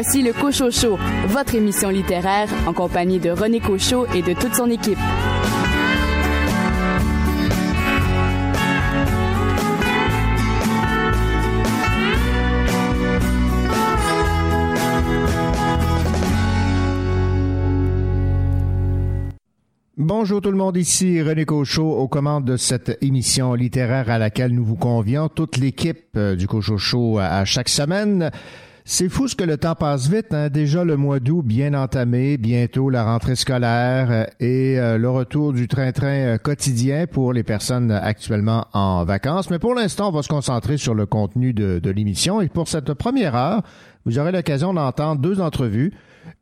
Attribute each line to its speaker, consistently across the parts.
Speaker 1: Voici le Cochocho, votre émission littéraire en compagnie de René Cochot et de toute son équipe.
Speaker 2: Bonjour tout le monde, ici René Cochot aux commandes de cette émission littéraire à laquelle nous vous convions, toute l'équipe euh, du Cochot Show à chaque semaine. C'est fou ce que le temps passe vite. Hein? Déjà le mois d'août bien entamé, bientôt la rentrée scolaire euh, et euh, le retour du train-train quotidien pour les personnes actuellement en vacances. Mais pour l'instant, on va se concentrer sur le contenu de, de l'émission. Et pour cette première heure, vous aurez l'occasion d'entendre deux entrevues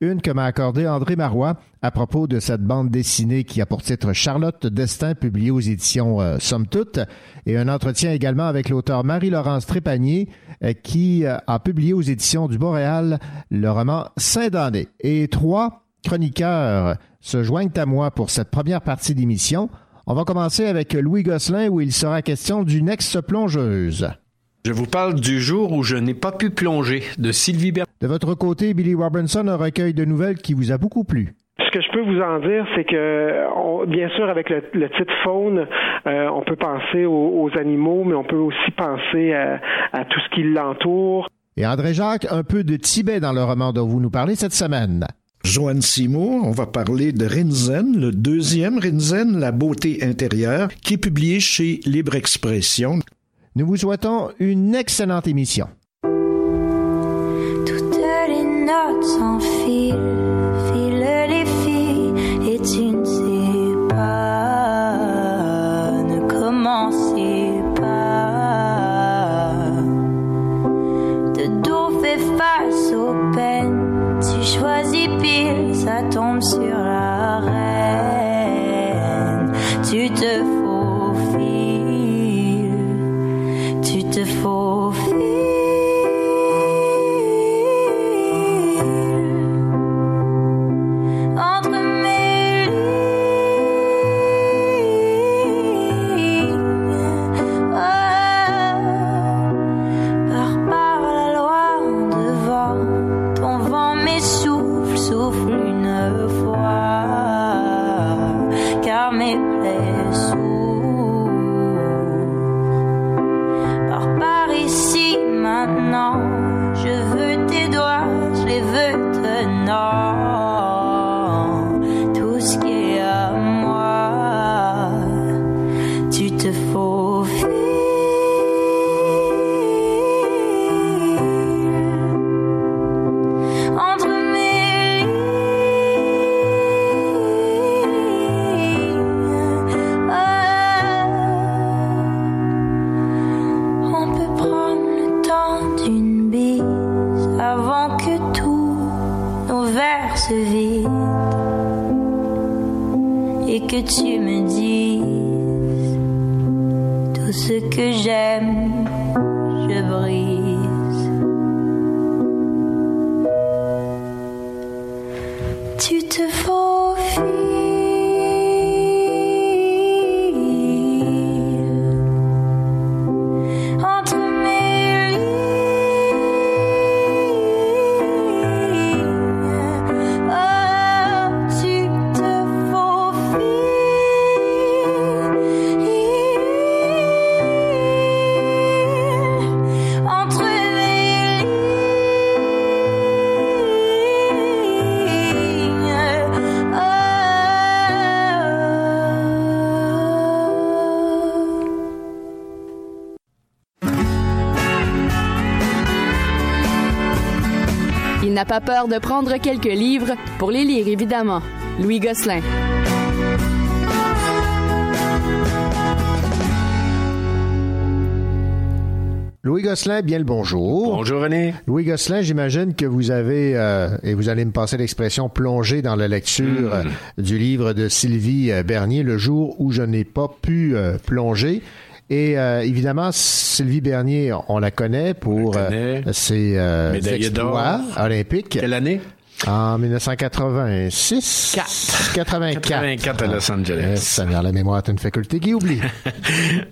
Speaker 2: une que m'a accordée André Marois à propos de cette bande dessinée qui a pour titre Charlotte Destin, publiée aux éditions euh, Somme Toute, et un entretien également avec l'auteur Marie-Laurence Trépanier, euh, qui euh, a publié aux éditions du Boréal le roman Saint-Dané. Et trois chroniqueurs se joignent à moi pour cette première partie d'émission. On va commencer avec Louis Gosselin où il sera question d'une ex-plongeuse.
Speaker 3: Je vous parle du jour où je n'ai pas pu plonger de Sylvie Ber
Speaker 2: De votre côté, Billy Robinson, un recueil de nouvelles qui vous a beaucoup plu.
Speaker 4: Ce que je peux vous en dire, c'est que, on, bien sûr, avec le, le titre faune, euh, on peut penser aux, aux, animaux, mais on peut aussi penser à, à tout ce qui l'entoure.
Speaker 2: Et André Jacques, un peu de Tibet dans le roman dont vous nous parlez cette semaine.
Speaker 5: Joanne Simo, on va parler de Rinzen, le deuxième Rinzen, La beauté intérieure, qui est publié chez Libre Expression.
Speaker 2: Nous vous souhaitons une excellente émission.
Speaker 6: Toutes les notes s'enfilent, filent les filles, et tu ne sais pas, ne commencez pas. De dos fait face aux peines, tu choisis pile, ça tombe sur la reine. Te faufile ce que j'aime,
Speaker 1: pas peur de prendre quelques livres pour les lire, évidemment. Louis Gosselin.
Speaker 2: Louis Gosselin, bien le bonjour.
Speaker 3: Bonjour René.
Speaker 2: Louis Gosselin, j'imagine que vous avez, euh, et vous allez me passer l'expression, plongé dans la lecture euh, du livre de Sylvie euh, Bernier, Le jour où je n'ai pas pu euh, plonger. Et euh, évidemment, Sylvie Bernier, on la connaît pour
Speaker 3: la connaît.
Speaker 2: euh, ses euh, exploits
Speaker 3: d'or.
Speaker 2: olympiques.
Speaker 3: Quelle année?
Speaker 2: En 1986.
Speaker 3: 4.
Speaker 2: 84.
Speaker 3: 84 à Los Angeles.
Speaker 2: Ça vient la mémoire est une faculté qui oublie.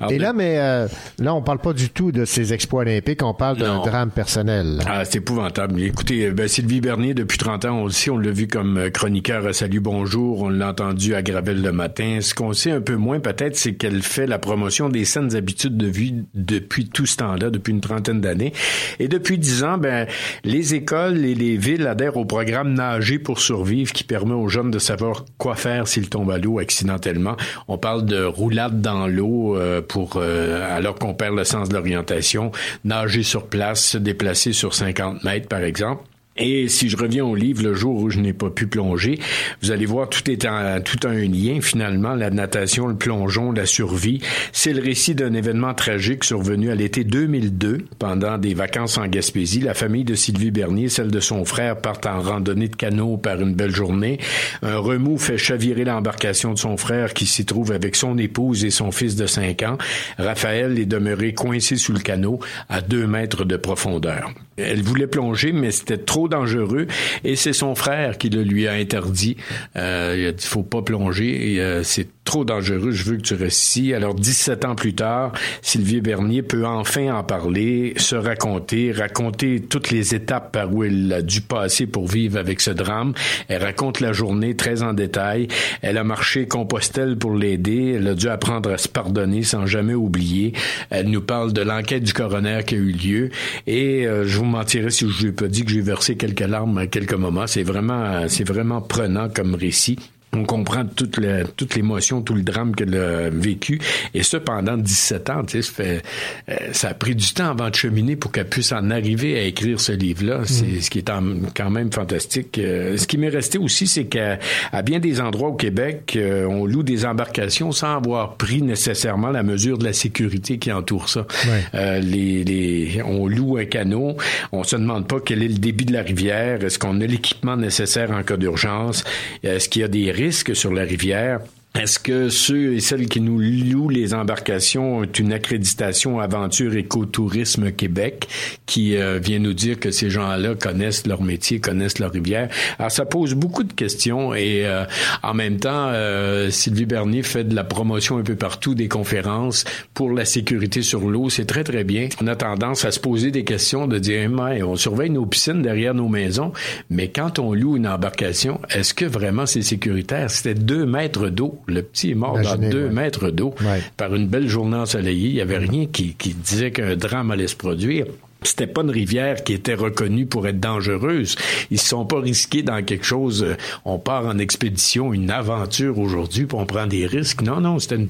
Speaker 3: Ah,
Speaker 2: Et là, mais euh, là, on parle pas du tout de ses exploits olympiques, on parle d'un drame personnel.
Speaker 3: Ah, c'est épouvantable. Écoutez, ben, Sylvie Bernier, depuis 30 ans aussi, on l'a vu comme euh, chroniqueur à Salut Bonjour, on l'a entendu à Gravel le matin. Ce qu'on sait un peu moins peut-être, c'est qu'elle fait la promotion des saines habitudes de vie depuis tout ce temps-là, depuis une trentaine d'années. Et depuis 10 ans, ben, les écoles et les villes adhèrent au programme Nager pour survivre qui permet aux jeunes de savoir quoi faire s'ils tombent à l'eau accidentellement. On parle de roulade dans l'eau euh, pour euh, alors qu'on perd le sens de l'orientation, nager sur place, se déplacer sur 50 mètres par exemple. Et si je reviens au livre, le jour où je n'ai pas pu plonger, vous allez voir tout est en, tout a un lien finalement, la natation, le plongeon, la survie. C'est le récit d'un événement tragique survenu à l'été 2002 pendant des vacances en Gaspésie. La famille de Sylvie Bernier, celle de son frère, partent en randonnée de canot par une belle journée. Un remous fait chavirer l'embarcation de son frère qui s'y trouve avec son épouse et son fils de 5 ans. Raphaël est demeuré coincé sous le canot à deux mètres de profondeur. Elle voulait plonger, mais c'était trop dangereux et c'est son frère qui le lui a interdit. Euh, il a dit faut pas plonger et euh, c'est trop dangereux, je veux que tu restes ici. Alors 17 ans plus tard, Sylvie Bernier peut enfin en parler, se raconter, raconter toutes les étapes par où elle a dû passer pour vivre avec ce drame. Elle raconte la journée très en détail. Elle a marché Compostelle pour l'aider. Elle a dû apprendre à se pardonner sans jamais oublier. Elle nous parle de l'enquête du coroner qui a eu lieu et euh, je vous mentirais si je vous ai pas dit que j'ai versé quelques larmes à quelques moments. C'est vraiment, c'est vraiment prenant comme récit. On comprend toute, le- toute l'émotion, tout le drame qu'elle a vécu. Et ça, pendant 17 ans, ça, fait, euh, ça a pris du temps avant de cheminer pour qu'elle puisse en arriver à écrire ce livre-là. C'est ce qui est en- quand même fantastique. Euh, ce qui m'est resté aussi, c'est qu'à à bien des endroits au Québec, euh, on loue des embarcations sans avoir pris nécessairement la mesure de la sécurité qui entoure ça.
Speaker 2: Ouais.
Speaker 3: Euh, les, les, on loue un canot, on se demande pas quel est le débit de la rivière, est-ce qu'on a l'équipement nécessaire en cas d'urgence, est-ce qu'il y a des risques sur la rivière. Est-ce que ceux et celles qui nous louent les embarcations ont une accréditation Aventure Écotourisme Québec qui euh, vient nous dire que ces gens-là connaissent leur métier, connaissent leur rivière? Alors, ça pose beaucoup de questions et euh, en même temps, euh, Sylvie Bernier fait de la promotion un peu partout, des conférences pour la sécurité sur l'eau. C'est très, très bien. On a tendance à se poser des questions de dire, mais on surveille nos piscines derrière nos maisons, mais quand on loue une embarcation, est-ce que vraiment c'est sécuritaire? C'était deux mètres d'eau. Le petit est mort
Speaker 2: Imaginez,
Speaker 3: dans deux
Speaker 2: ouais.
Speaker 3: mètres d'eau
Speaker 2: Ouais.
Speaker 3: par une belle journée ensoleillée. Il y avait rien qui, qui disait qu'un drame allait se produire. C'était pas une rivière qui était reconnue pour être dangereuse. Ils se sont pas risqués dans quelque chose. euh, On part en expédition, une aventure aujourd'hui, puis on prend des risques. Non, non, c'était une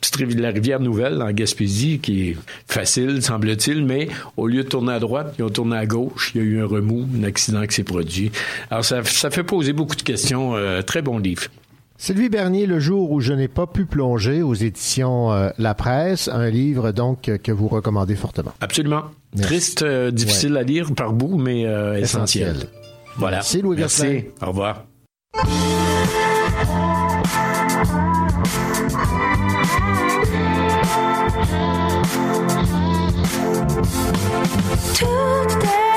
Speaker 3: petite rivière, la rivière nouvelle en Gaspésie qui est facile, semble-t-il, mais au lieu de tourner à droite, ils ont tourné à gauche. Il y a eu un remous, un accident qui s'est produit. Alors ça, ça fait poser beaucoup de questions. Euh, très bon livre.
Speaker 2: Sylvie Bernier, Le jour où je n'ai pas pu plonger aux éditions euh, La Presse, un livre donc euh, que vous recommandez fortement.
Speaker 3: Absolument.
Speaker 2: Merci.
Speaker 3: Triste, euh, difficile à lire par bout, mais euh, essentiel.
Speaker 2: Essentiel.
Speaker 3: Voilà.
Speaker 2: Merci, Louis
Speaker 3: Merci.
Speaker 2: Gosselin.
Speaker 3: Au revoir.
Speaker 6: Toutes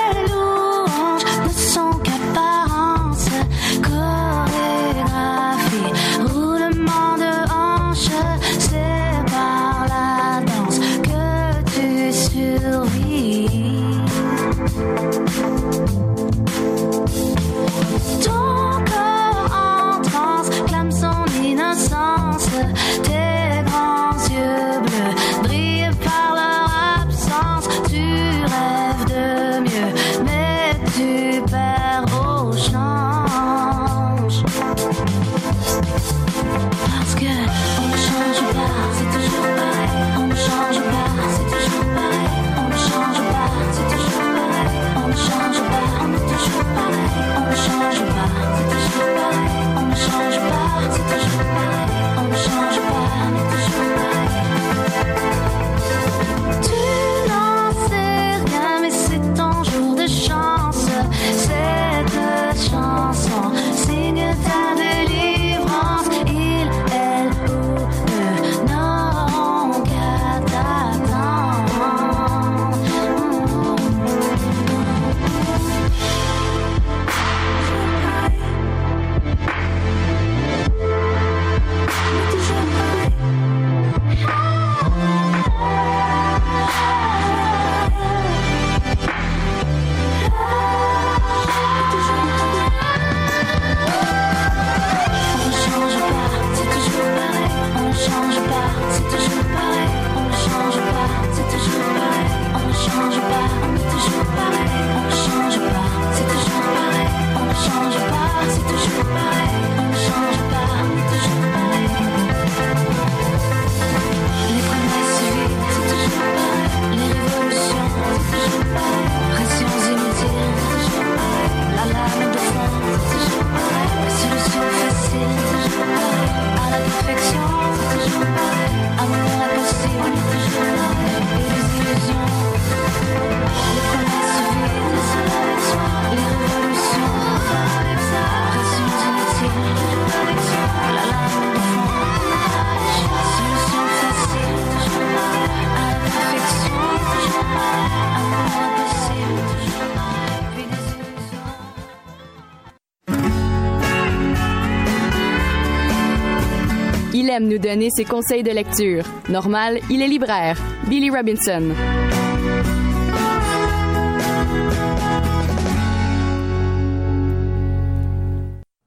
Speaker 1: donner ses conseils de lecture. Normal, il est libraire. Billy Robinson.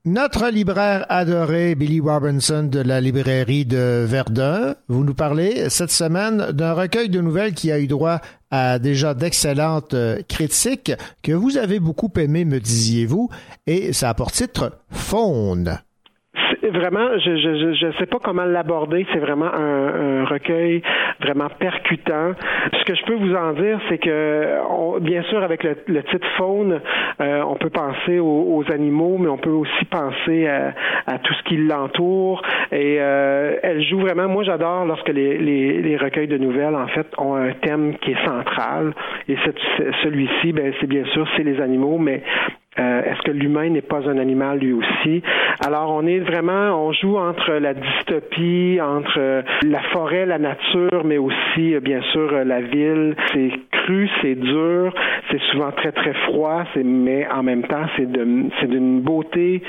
Speaker 2: Notre libraire adoré, Billy Robinson de la librairie de Verdun, vous nous parlez cette semaine d'un recueil de nouvelles qui a eu droit à déjà d'excellentes euh, critiques que vous avez beaucoup aimé, me disiez-vous, et ça a pour titre Faune
Speaker 4: vraiment, je je je sais pas comment l'aborder. C'est vraiment un, recueil vraiment percutant. Ce que je peux vous en dire, c'est que bien sûr avec le, titre faune, euh, on peut penser aux, animaux, mais on peut aussi penser à, à tout ce qui l'entoure. Et euh, elle joue vraiment. Moi, j'adore lorsque les, les, les, recueils de nouvelles en fait ont un thème qui est central. Et celui-ci, ben c'est bien sûr c'est les animaux, mais euh, est-ce que l'humain n'est pas un animal lui aussi? Alors, on est vraiment, on joue entre la dystopie, entre euh, la forêt, la nature, mais aussi, euh, bien sûr, la ville. C'est cru, c'est dur, c'est souvent très, très froid, mais en même temps, c'est, d'une beauté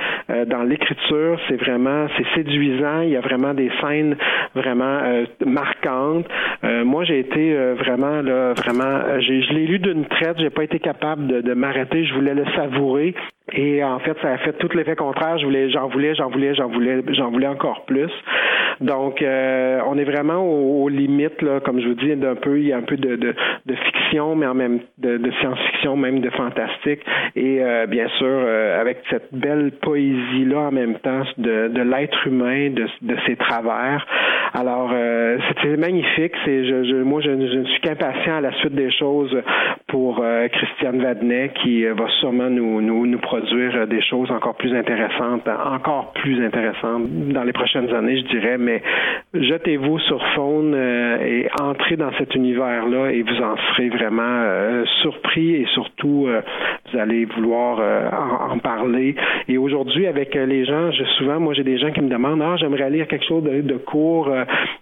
Speaker 4: dans l'écriture. C'est vraiment, c'est séduisant. Il y a vraiment des scènes vraiment marquantes. moi, j'ai été vraiment, là, vraiment, je l'ai lu d'une traite. J'ai pas été capable de, de m'arrêter. Je voulais le savourer way et en fait, ça a fait tout l'effet contraire. Je voulais, j'en voulais, j'en voulais, j'en voulais, j'en voulais encore plus. Donc, euh, on est vraiment aux, limites, là, comme je vous dis, d'un peu, il y a un peu de, fiction, mais en même de, de science-fiction, même de fantastique. Et euh, bien sûr, euh, avec cette belle poésie-là en même temps de, de l'être humain, de, ses travers. Alors, c'était magnifique. C'est, je, je, moi, je, ne suis qu'impatient à la suite des choses pour Christiane Vadnet, qui va sûrement nous nous, nous produire euh, des choses encore plus intéressantes, encore plus intéressantes dans les prochaines années, je dirais. Mais jetez-vous sur Faune euh, et entrez dans cet univers-là et vous en serez vraiment euh, surpris et surtout vous allez vouloir en, parler. Et aujourd'hui, avec les gens, je, souvent, moi, j'ai des gens qui me demandent ah j'aimerais lire quelque chose de, court,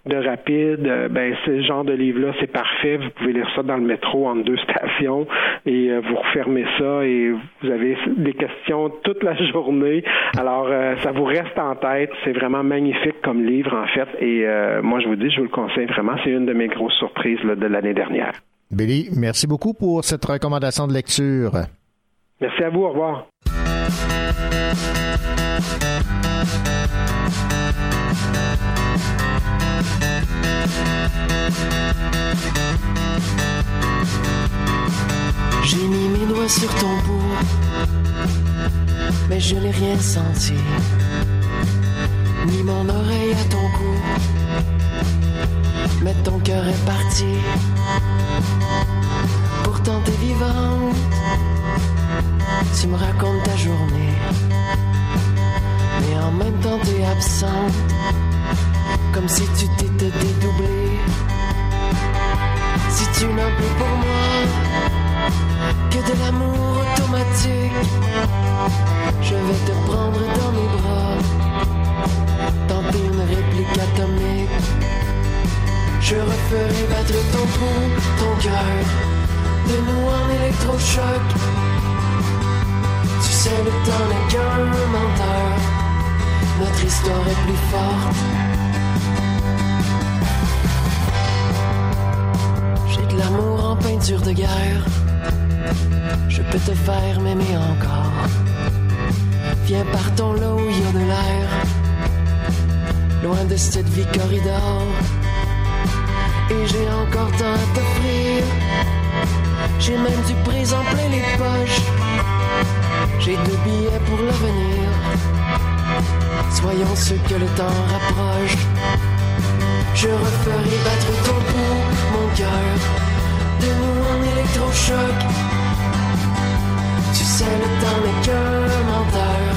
Speaker 4: de rapide. ben ce genre de livre-là, c'est parfait. Vous pouvez lire ça dans le métro entre deux stations et vous refermez ça et vous avez des questions toute la journée. Alors, euh, ça vous reste en tête. C'est vraiment magnifique comme livre, en fait. Et euh, moi, je vous dis, je vous le conseille vraiment. C'est une de mes grosses surprises de l'année dernière.
Speaker 2: Billy, merci beaucoup pour cette recommandation de lecture.
Speaker 4: Merci à vous. Au revoir.
Speaker 7: J'ai mis mes doigts sur ton bout, mais je n'ai rien senti. Ni mon oreille à ton cou, mais ton cœur est parti. Pourtant t'es vivante, tu me racontes ta journée, mais en même temps t'es absente, comme si tu t'étais dédoublée. Si tu n'as plus pour moi, que de l'amour automatique. Je vais te prendre dans mes bras, tenter une réplique atomique. Je referai battre ton pouls, ton cœur, de nous en électrochoc. Tu sais, le temps n'est qu'un menteur, notre histoire est plus forte. J'ai de l'amour en peinture de guerre je peux te faire m'aimer encore. Viens partons là où il y a de l'air, loin de cette vie corridor. Et j'ai encore tant à t'offrir. J'ai même du présent plein les poches. J'ai deux billets pour l'avenir. Soyons ceux que le temps rapproche. Je referai battre ton pouls, mon cœur, de nous en électrochoc le temps n'est qu'un menteur.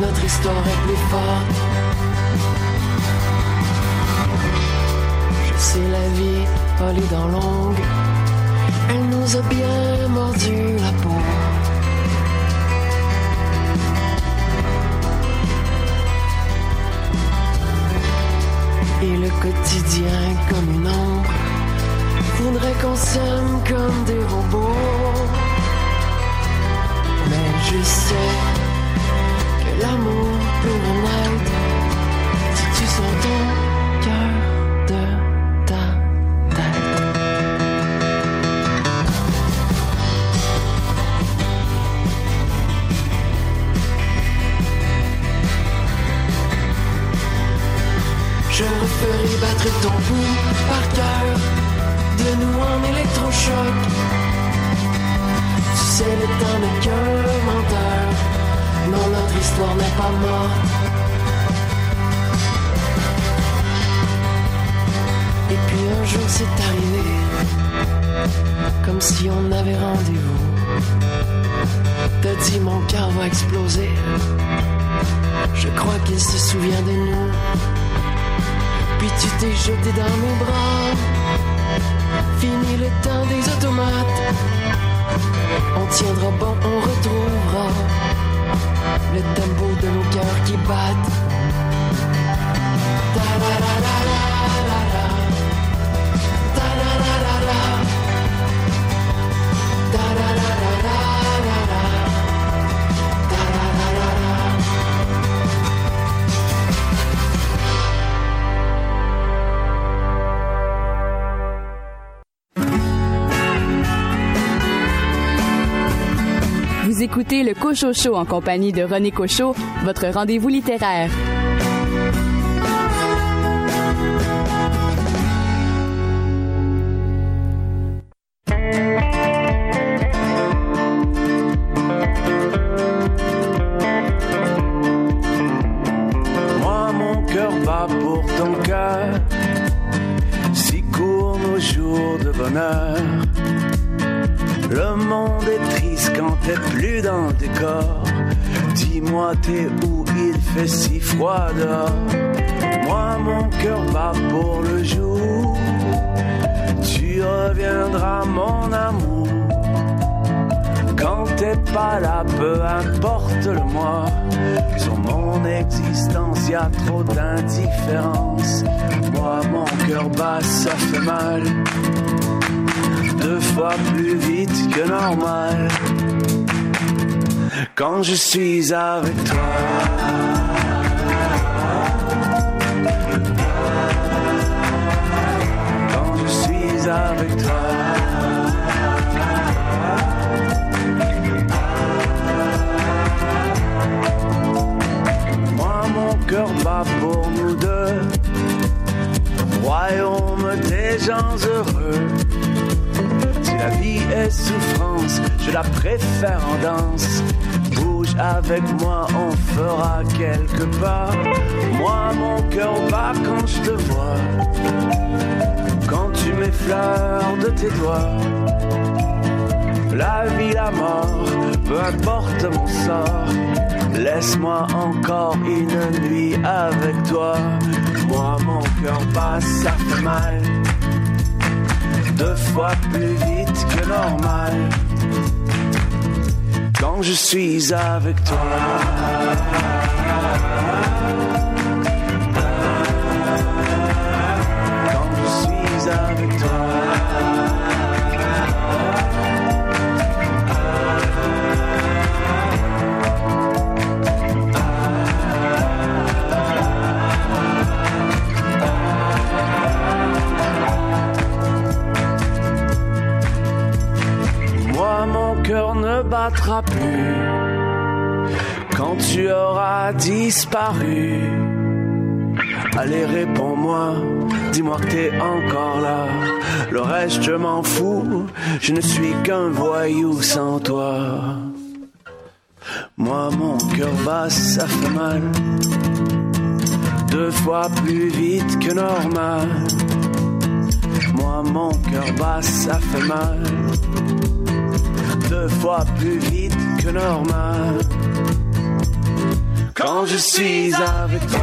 Speaker 7: Notre histoire est plus forte. Je sais la vie, a les dents longues. Elle nous a bien mordu la peau. Et le quotidien comme une ombre voudrait qu'on s'aime comme des robots je sais que l'amour peut en être si tu sens ton cœur de ta tête. Je referai battre ton bout par cœur de nous en électrochoc. Le temps n'est qu'un menteur. Non, notre histoire n'est pas morte. Et puis un jour c'est arrivé, comme si on avait rendez-vous. T'as dit mon cœur va exploser. Je crois qu'il se souvient de nous. Puis tu t'es jeté dans mes bras. Fini le temps des automates. On tiendra bon, on retrouvera le tempo de nos cœurs qui battent. Ta-la-la-la-la-la-la.
Speaker 1: Écoutez le Cocho Show en compagnie de René Cocho, votre rendez-vous littéraire.
Speaker 8: Dis-moi, t'es où? Il fait si froid. Moi, mon cœur bat pour le jour. Tu reviendras, mon amour. Quand t'es pas là, peu importe le mois. Sur mon existence, y a trop d'indifférence. Moi, mon cœur bat, ça fait mal. Deux fois plus vite que normal. Quand je suis avec toi. Quand je suis avec toi. Moi, mon cœur bat pour nous deux. Royaume des gens heureux. Si la vie est souffrance, je la préfère en danse. Avec moi, on fera quelques pas. Moi, mon cœur bat quand je te vois. Quand tu m'effleures de tes doigts. La vie, la mort, peu importe mon sort. Laisse-moi encore une nuit avec toi. Moi, mon cœur bat, ça fait mal. Deux fois plus vite que normal. Je suis avec toi. Plus quand tu auras disparu. Allez, réponds-moi, dis-moi que t'es encore là. Le reste, je m'en fous, je ne suis qu'un voyou sans toi. Moi, mon cœur bat, ça fait mal. Deux fois plus vite que normal. Moi, mon cœur bat, ça fait mal. Fois plus vite que normal. Quand je suis avec toi.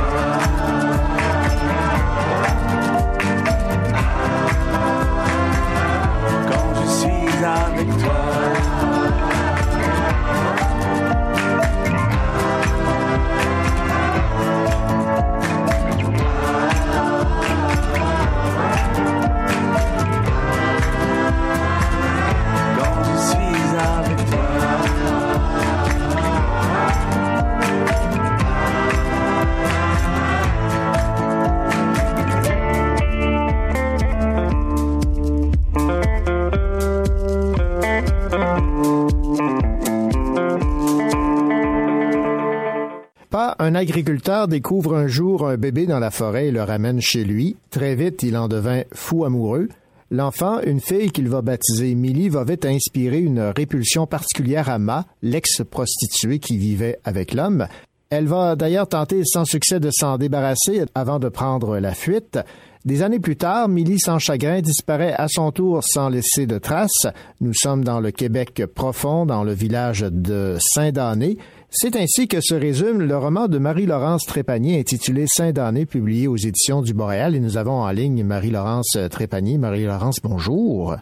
Speaker 2: Un agriculteur découvre un jour un bébé dans la forêt et le ramène chez lui. Très vite, il en devint fou amoureux. L'enfant, une fille qu'il va baptiser Millie, va vite inspirer une répulsion particulière à Ma, l'ex-prostituée qui vivait avec l'homme. Elle va d'ailleurs tenter sans succès de s'en débarrasser avant de prendre la fuite. Des années plus tard, Millie sans chagrin disparaît à son tour sans laisser de traces. Nous sommes dans le Québec profond, dans le village de Saint-Dané. C'est ainsi que se résume le roman de Marie-Laurence Trépanier intitulé Saint-Dané, publié aux éditions du Boréal. Et nous avons en ligne Marie-Laurence Trépanier. Marie-Laurence, bonjour.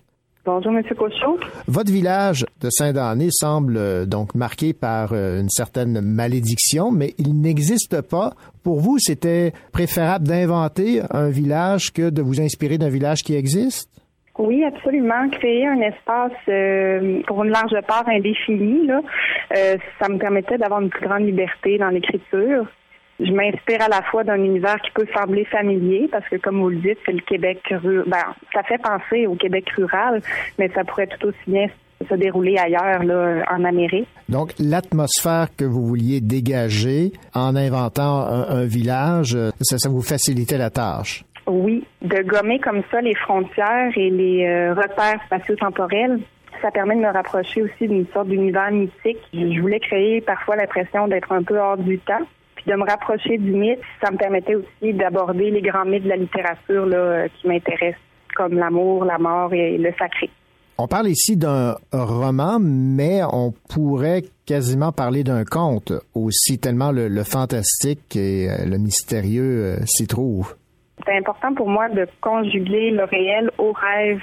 Speaker 9: Bonjour, M. Cochon.
Speaker 2: Votre village de Saint-Denis semble euh, donc marqué par euh, une certaine malédiction, mais il n'existe pas. Pour vous, c'était préférable d'inventer un village que de vous inspirer d'un village qui existe?
Speaker 9: Oui, absolument. Créer un espace euh, pour une large part indéfinie, là, ça me permettait d'avoir une plus grande liberté dans l'écriture je m'inspire à la fois d'un univers qui peut sembler familier, parce que comme vous le dites, c'est le Québec rural. Ben, ça fait penser au Québec rural, mais ça pourrait tout aussi bien se dérouler ailleurs, là, en Amérique.
Speaker 2: Donc, l'atmosphère que vous vouliez dégager en inventant un, village, ça, ça vous facilitait la tâche?
Speaker 9: Oui, de gommer comme ça les frontières et les euh, repères spatio-temporels ça permet de me rapprocher aussi d'une sorte d'univers mythique. Je voulais créer parfois l'impression d'être un peu hors du temps de me rapprocher du mythe, ça me permettait aussi d'aborder les grands mythes de la littérature euh, qui m'intéressent, comme l'amour, la mort et le sacré.
Speaker 2: On parle ici d'un roman, mais on pourrait quasiment parler d'un conte aussi, tellement le, fantastique et euh, le mystérieux s'y trouve.
Speaker 9: C'est important pour moi de conjuguer le réel au rêve,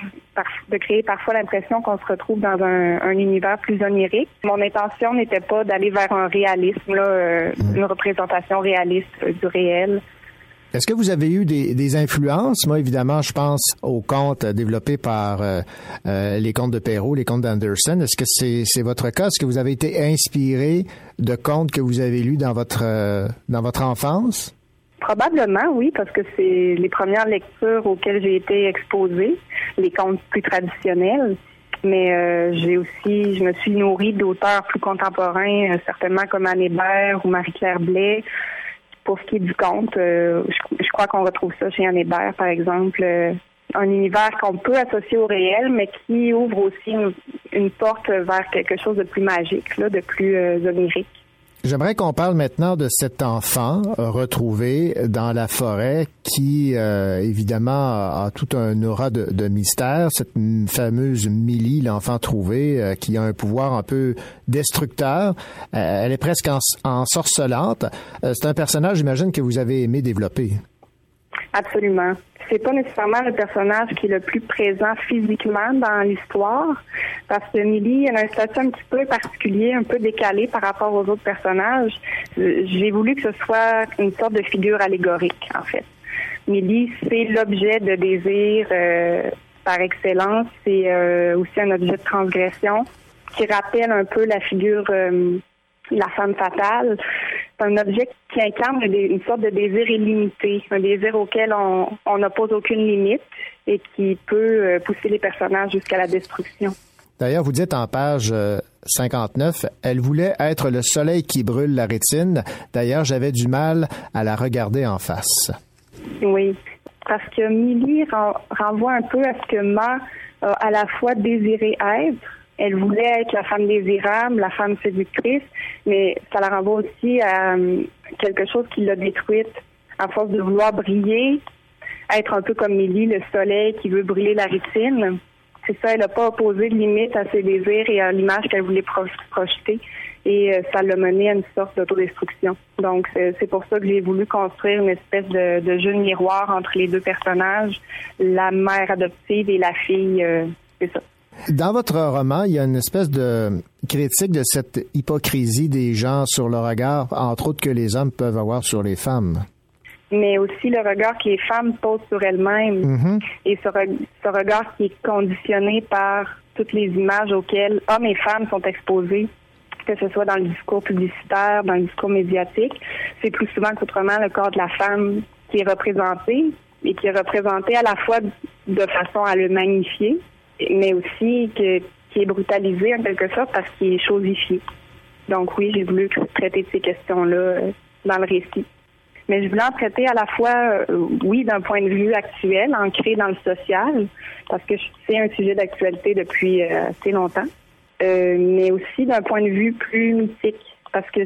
Speaker 9: de créer parfois l'impression qu'on se retrouve dans un, univers plus onirique. Mon intention n'était pas d'aller vers un réalisme, là, euh, une représentation réaliste euh, du réel.
Speaker 2: Est-ce que vous avez eu des, influences? Moi, évidemment, je pense aux contes développés par euh, les contes de Perrault, les contes d'Anderson. Est-ce que c'est votre cas? Est-ce que vous avez été inspiré de contes que vous avez lus dans votre dans votre enfance?
Speaker 9: Probablement, oui, parce que c'est les premières lectures auxquelles j'ai été exposée, les contes plus traditionnels. Mais euh, j'ai aussi, je me suis nourrie d'auteurs plus contemporains, euh, certainement comme Anne Hébert ou Marie-Claire Blais. Pour ce qui est du conte, euh, je, crois qu'on retrouve ça chez Anne Hébert, par exemple, un univers qu'on peut associer au réel, mais qui ouvre aussi une, porte vers quelque chose de plus magique, de plus onirique.
Speaker 2: J'aimerais qu'on parle maintenant de cet enfant euh, retrouvé dans la forêt qui, euh, évidemment, a, tout un aura de, mystère. Cette fameuse Millie, l'enfant trouvé, euh, qui a un pouvoir un peu destructeur. elle est presque ensorcelante. C'est un personnage, j'imagine, que vous avez aimé développer.
Speaker 9: Absolument c'est pas nécessairement le personnage qui est le plus présent physiquement dans l'histoire, parce que Millie elle a un statut un petit peu particulier, un peu décalé par rapport aux autres personnages. J'ai voulu que ce soit une sorte de figure allégorique, en fait. Millie, c'est l'objet de désir euh, par excellence, c'est euh, aussi un objet de transgression qui rappelle un peu la figure euh, la femme fatale. C'est un objet qui incarne une sorte de désir illimité, un désir auquel on n'oppose aucune limite et qui peut euh, pousser les personnages jusqu'à la destruction.
Speaker 2: D'ailleurs, vous dites en page 59, euh, elle voulait être le soleil qui brûle la rétine. D'ailleurs, j'avais du mal à la regarder en face.
Speaker 9: Oui, parce que Millie renvoie un peu à ce que Ma a à la fois désiré être, elle voulait être la femme désirable, la femme séductrice, mais ça la renvoie aussi à euh, quelque chose qui l'a détruite à force de vouloir briller, être un peu comme Millie, le soleil qui veut brûler la rétine. C'est ça, elle n'a pas opposé de limite à ses désirs et à l'image qu'elle voulait projeter. Et euh, ça l'a mené à une sorte d'autodestruction. Donc, c'est pour ça que j'ai voulu construire une espèce de, de, jeu miroir entre les deux personnages, la mère adoptive et la fille. Euh, c'est ça.
Speaker 2: Dans votre roman, il y a une espèce de critique de cette hypocrisie des gens sur le regard, entre autres, que les hommes peuvent avoir sur les femmes.
Speaker 9: Mais aussi le regard que les femmes posent sur elles-mêmes mm-hmm. et ce, regard qui est conditionné par toutes les images auxquelles hommes et femmes sont exposés que ce soit dans le discours publicitaire, dans le discours médiatique, c'est plus souvent qu'autrement le corps de la femme qui est représenté et qui est représenté à la fois de façon à le magnifier, mais aussi qui est brutalisé en quelque sorte parce qu'il est chosifié. Donc oui, j'ai voulu traiter de ces questions-là euh, dans le récit. Mais je voulais en traiter à la fois, euh, oui, d'un point de vue actuel, ancré dans le social, parce que c'est un sujet d'actualité depuis euh, assez longtemps, mais aussi d'un point de vue plus mythique, parce que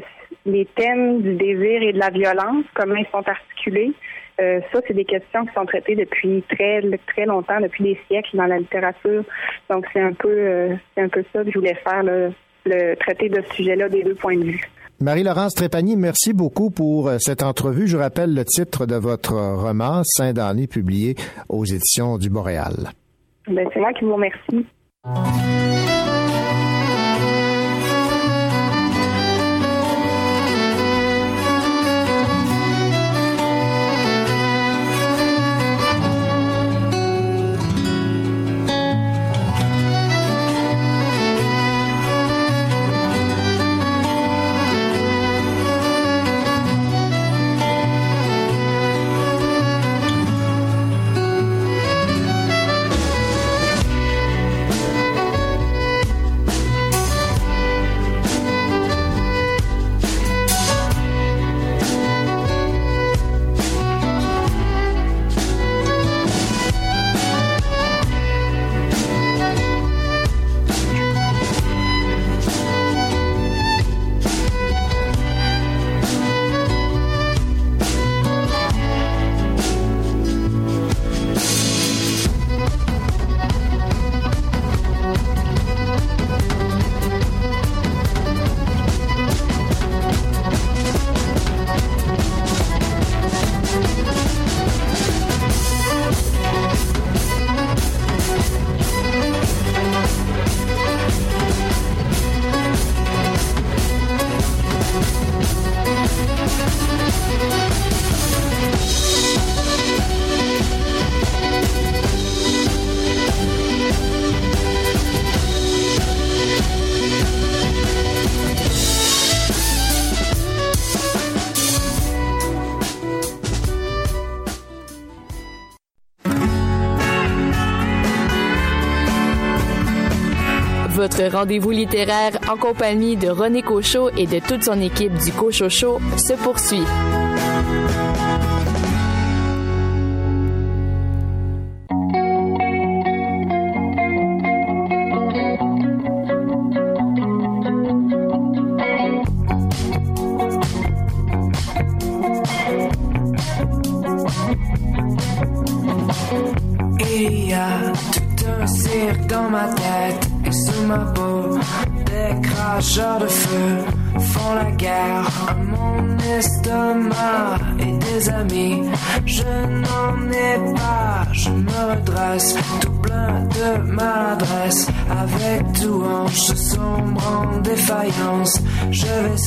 Speaker 9: les thèmes du désir et de la violence, comment ils sont articulés, euh, ça, c'est des questions qui sont traitées depuis très très longtemps, depuis des siècles dans la littérature. Donc, c'est un peu euh, c'est un peu ça que je voulais faire, le, le traiter de ce sujet-là des deux points de vue.
Speaker 2: Marie-Laurence Trépanier, merci beaucoup pour euh, cette entrevue. Je rappelle le titre de votre roman, Saint-Denis, publié aux éditions du Montréal.
Speaker 9: Ben, c'est moi qui vous remercie.
Speaker 1: Votre rendez-vous littéraire en compagnie de René Cochot et de toute son équipe du Cochot Show se poursuit.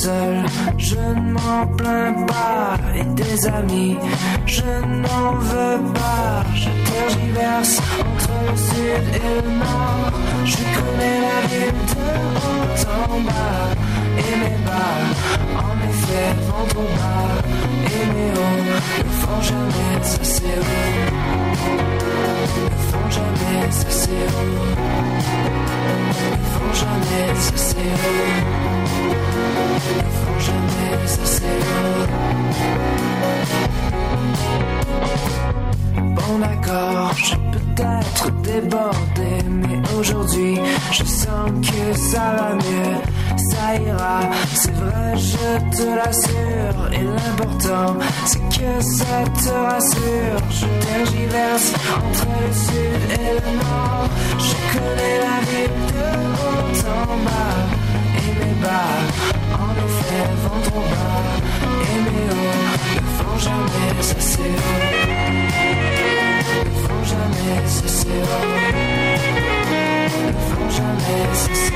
Speaker 7: Seul, je ne m'en plains pas. Et des amis, je n'en veux pas. Je tergiverse entre le sud et le nord. Je connais la ville de haut en bas. Et mes bas, en effet, vont bas. Ne font jamais assez haut. Ne font jamais assez haut. Ne font jamais assez haut. Ne font jamais assez haut. Bon d'accord, je peux peut-être débordé, mais aujourd'hui je sens que ça va mieux, ça ira, c'est vrai, je te l'assure. Et l'important, c'est que ça te rassure. Je tergiverse entre le sud et le nord. Je connais la ville de haut en bas, et mes bas, en effet, vont trop bas, et mes hauts ne font jamais haut ne font jamais cesser. Ne font jamais cesser.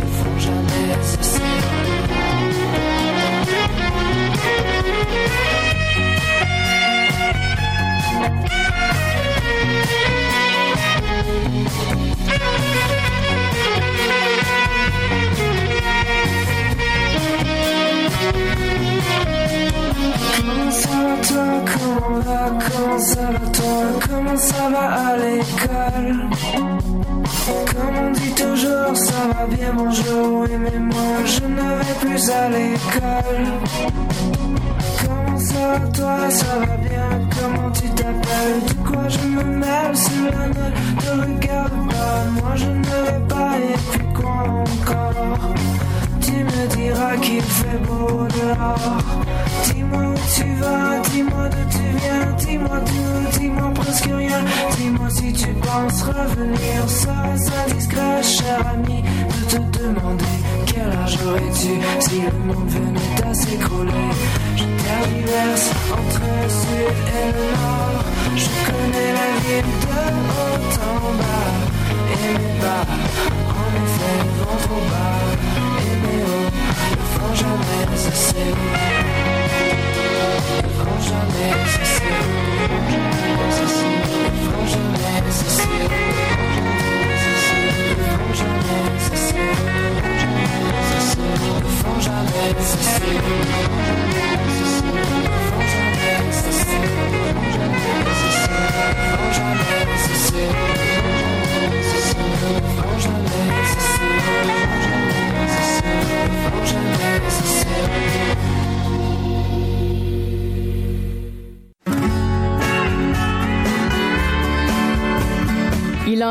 Speaker 7: Ne font jamais cesser. Comment va, comment ça va toi, comment ça va à l'école Comme on dit toujours, ça va bien, bonjour, oui mais moi je ne vais plus à l'école. Comment ça va toi, ça va bien, comment tu t'appelles De quoi je me mêle si la ne regarde pas Moi je ne vais pas et puis quoi encore tu me diras qu'il fait beau dehors. Dis-moi où tu vas, dis-moi d'où tu viens, dis-moi tout, dis-moi presque rien. Dis-moi si tu penses revenir, ça indiscret, cher ami, de te demander quel âge aurais-tu si le monde venait à s'écrouler. Je tergiverse entre le sud et le nord. Je connais la ville de haut en bas et mes bas, en effet, vont trop bas ne jamais assez.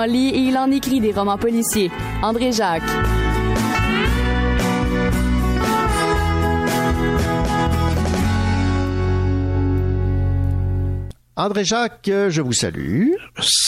Speaker 1: Lit et il en écrit des romans policiers. André Jacques.
Speaker 2: André Jacques, je vous salue.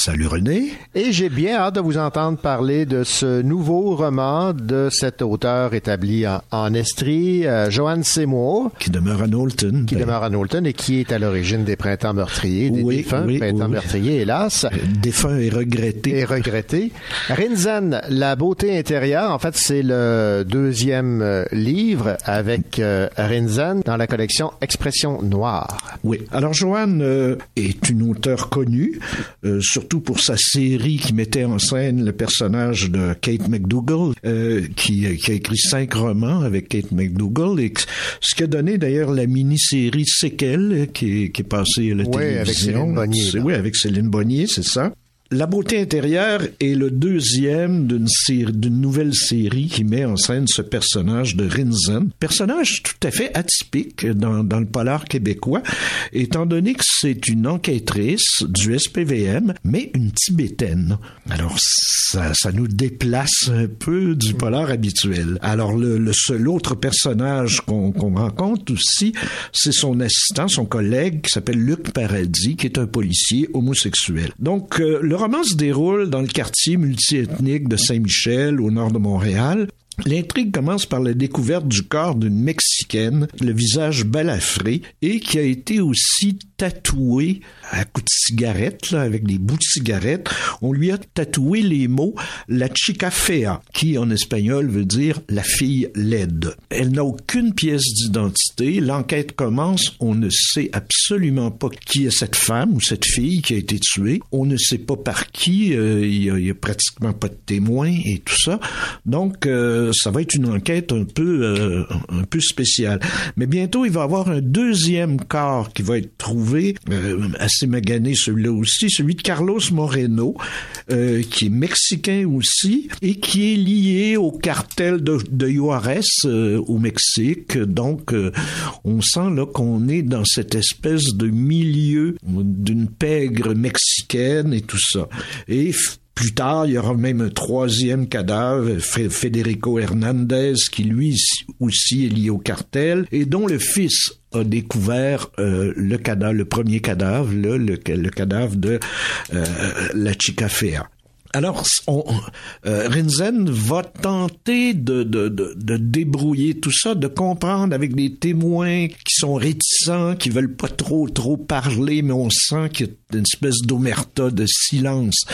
Speaker 5: Salut René.
Speaker 2: Et j'ai bien hâte de vous entendre parler de ce nouveau roman de cet auteur établi en, Estrie, euh, Joanne Seymour.
Speaker 5: Qui demeure à Knowlton.
Speaker 2: Qui demeure à Knowlton et qui est à l'origine des printemps meurtriers, des défunts printemps meurtriers, hélas.
Speaker 5: Euh, défunt et regretté.
Speaker 2: Et regretté. Rinzen, La beauté intérieure, en fait, c'est le deuxième euh, livre avec Rinzen dans la collection Expression noire.
Speaker 5: Oui. Alors Joanne est une auteure connue, euh, surtout pour sa série qui mettait en scène le personnage de Kate McDougall, euh, qui, qui, a écrit cinq romans avec Kate McDougall, et ce qui a donné d'ailleurs la mini-série Séquelles, qui est, qui est passée à la
Speaker 2: oui,
Speaker 5: télévision.
Speaker 2: Avec Céline Bonnier,
Speaker 5: oui, avec Céline Bonnier, c'est ça. La beauté intérieure est le deuxième d'une nouvelle série qui met en scène ce personnage de Rinzen, personnage tout à fait atypique dans, dans le polar québécois, étant donné que c'est une enquêtrice du SPVM, mais une tibétaine. Alors ça, ça nous déplace un peu du polar habituel. Alors le, le seul autre personnage qu'on rencontre aussi, c'est son assistant, son collègue qui s'appelle Luc Paradis, qui est un policier homosexuel. Donc euh, roman se déroule dans le quartier multiethnique de Saint-Michel, au nord de Montréal. L'intrigue commence par la découverte du corps d'une Mexicaine, le visage balafré, et qui a été aussi tatouée à coups de cigarette, là, avec des bouts de cigarette. On lui a tatoué les mots la chica fea, qui en espagnol veut dire la fille laide. Elle n'a aucune pièce d'identité. L'enquête commence. On ne sait absolument pas qui est cette femme ou cette fille qui a été tuée. On ne sait pas par qui. Euh, il n'y a, pratiquement pas de témoins et tout ça. Donc, euh, ça va être une enquête un peu, euh, un peu spéciale. Mais bientôt, il va y avoir un deuxième corps qui va être trouvé, euh, assez magané celui-là aussi, celui de Carlos Moreno, euh, qui est mexicain aussi et qui est lié au cartel de, de Juarez au Mexique. Donc, on sent là qu'on est dans cette espèce de milieu d'une pègre mexicaine et tout ça. Et plus tard, il y aura même un troisième cadavre, Federico Hernandez, qui lui aussi est lié au cartel, et dont le fils a découvert euh, le cadavre, le premier cadavre, le, le, cadavre de euh, la Chicafea. Alors, on, euh, Rinzen va tenter de, de, de, de, débrouiller tout ça, de comprendre avec des témoins qui sont réticents, qui veulent pas trop trop parler, mais on sent qu'il y a une espèce d'omerta, de silence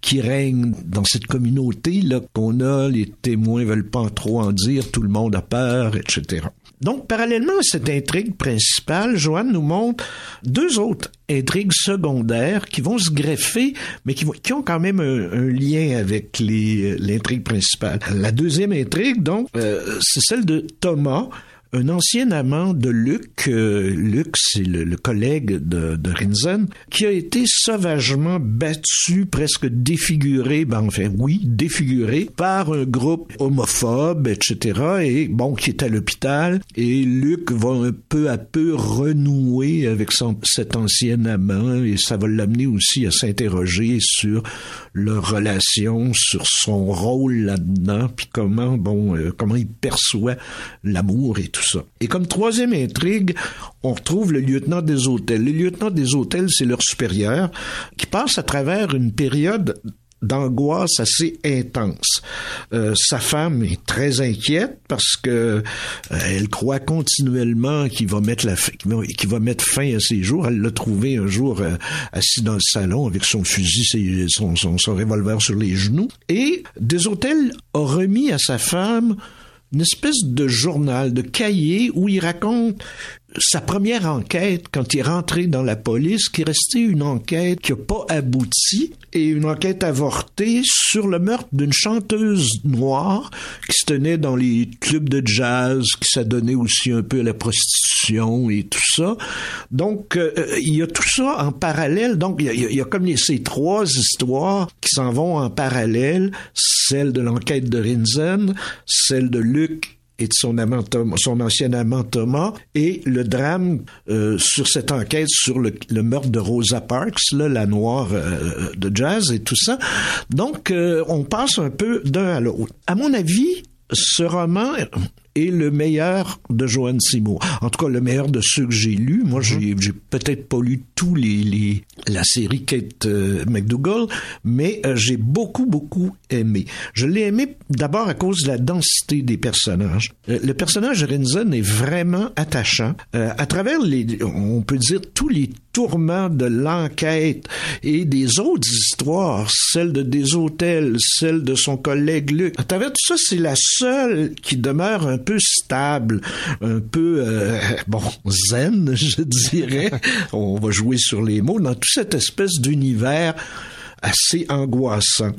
Speaker 5: qui règne dans cette communauté là qu'on a. Les témoins veulent pas trop en dire, tout le monde a peur, etc. Donc, parallèlement à cette intrigue principale, Joanne nous montre deux autres intrigues secondaires qui vont se greffer, mais qui, ont quand même un, lien avec l'intrigue principale. La deuxième intrigue, donc, euh, c'est celle de Thomas, un ancien amant de Luc, euh, Luc c'est le, le, collègue de, de Rinzen, qui a été sauvagement battu, presque défiguré, ben enfin oui, défiguré par un groupe homophobe, etc. Et bon, qui est à l'hôpital. Et Luc va un peu à peu renouer avec son, cet ancien amant et ça va l'amener aussi à s'interroger sur leur relation, sur son rôle là-dedans, puis comment bon, euh, comment il perçoit l'amour et tout Et comme troisième intrigue, on retrouve le lieutenant des hôtels. Le lieutenant des hôtels, c'est leur supérieur qui passe à travers une période d'angoisse assez intense. Euh, sa femme est très inquiète parce que euh, elle croit continuellement qu'il va mettre fin à ses jours. Elle l'a trouvé un jour euh, assis dans le salon avec son fusil, son, revolver sur les genoux. Et des hôtels ont remis à sa femme une espèce de journal, de cahier où il raconte sa première enquête, quand il est rentré dans la police, qui est restée une enquête qui n'a pas abouti, et une enquête avortée sur le meurtre d'une chanteuse noire qui se tenait dans les clubs de jazz, qui s'adonnait aussi un peu à la prostitution et tout ça. Donc, euh, il y a tout ça en parallèle. Donc, il y a, il y a comme ces trois histoires qui s'en vont en parallèle, celle de l'enquête de Rinzen, celle de Luc et de son amant son ancien amant Thomas et le drame euh, sur cette enquête sur le, le, meurtre de Rosa Parks, là, la noire euh, de jazz et tout ça. Donc, euh, on passe un peu d'un à l'autre. À mon avis, ce roman est le meilleur de Joanne Seymour. En tout cas, le meilleur de ceux que j'ai lus. Moi, j'ai, j'ai peut-être pas lu tous les, les la série Kate euh, McDougall, mais euh, j'ai beaucoup, beaucoup aimé. Je l'ai aimé d'abord à cause de la densité des personnages. Euh, le personnage Renzen est vraiment attachant. à travers les, on peut dire tous les tourments de l'enquête et des autres histoires, celle de des hôtels, celle de son collègue Luc. À travers tout ça, c'est la seule qui demeure un peu stable, un peu euh, bon zen, je dirais. On va jouer sur les mots dans toute cette espèce d'univers assez angoissant.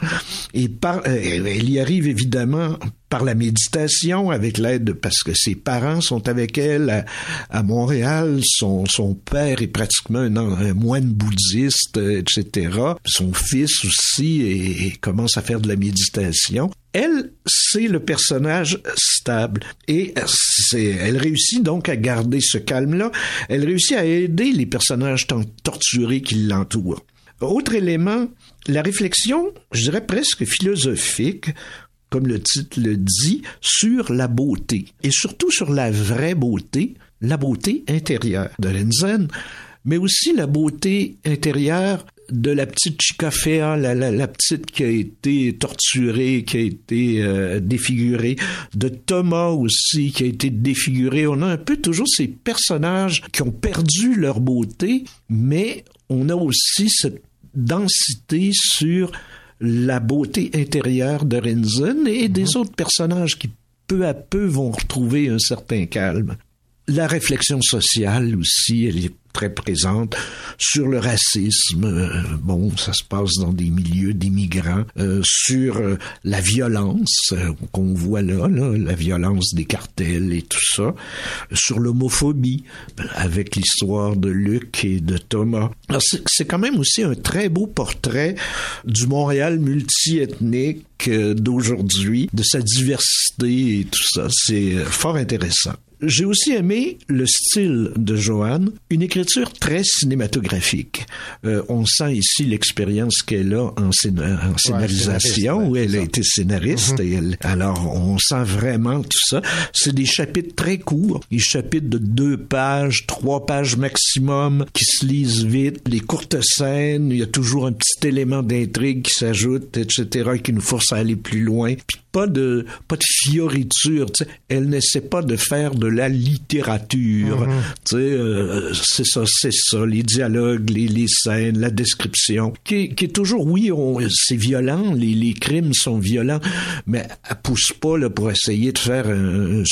Speaker 5: Et par, euh, elle y arrive évidemment par la méditation, avec l'aide, parce que ses parents sont avec elle à, Montréal, son, son père est pratiquement un, moine bouddhiste, etc. Son fils aussi et commence à faire de la méditation. Elle, c'est le personnage stable et elle réussit donc à garder ce calme-là. Elle réussit à aider les personnages torturés qui l'entourent. Autre élément, la réflexion, je dirais presque philosophique, comme le titre le dit, sur la beauté, et surtout sur la vraie beauté, la beauté intérieure de Renzen, mais aussi la beauté intérieure de la petite Chicafea, la, la, la, petite qui a été torturée, qui a été euh, défigurée, de Thomas aussi qui a été défiguré. On a un peu toujours ces personnages qui ont perdu leur beauté, mais on a aussi cette densité sur la beauté intérieure de Renzen et des mm-hmm. autres personnages qui peu à peu vont retrouver un certain calme. La réflexion sociale aussi, elle est très présente sur le racisme. Euh, bon, ça se passe dans des milieux d'immigrants, euh, sur euh, la violence qu'on voit là, là, la violence des cartels et tout ça, sur l'homophobie avec l'histoire de Luc et de Thomas. C'est quand même aussi un très beau portrait du Montréal multiethnique d'aujourd'hui, de sa diversité et tout ça. C'est fort intéressant. J'ai aussi aimé le style de Joanne, une écriture très cinématographique. Euh, on sent ici l'expérience qu'elle a en, scénar en scénarisation, ouais, où elle a été scénariste. Mm -hmm. et elle, alors, on sent vraiment tout ça. C'est des chapitres très courts, des chapitres de deux pages, trois pages maximum, qui se lisent vite, les courtes scènes, il y a toujours un petit élément d'intrigue qui s'ajoute, etc., qui nous force à aller plus loin. Puis pas de pas de fioriture, tu sais, elle n'essaie pas de faire de la littérature, mm -hmm. tu sais, euh, c'est ça, c'est ça, les dialogues, les, les scènes, la description, qui, qui est toujours, oui, c'est violent, les, les crimes sont violents, mais elle pousse pas là pour essayer de faire un,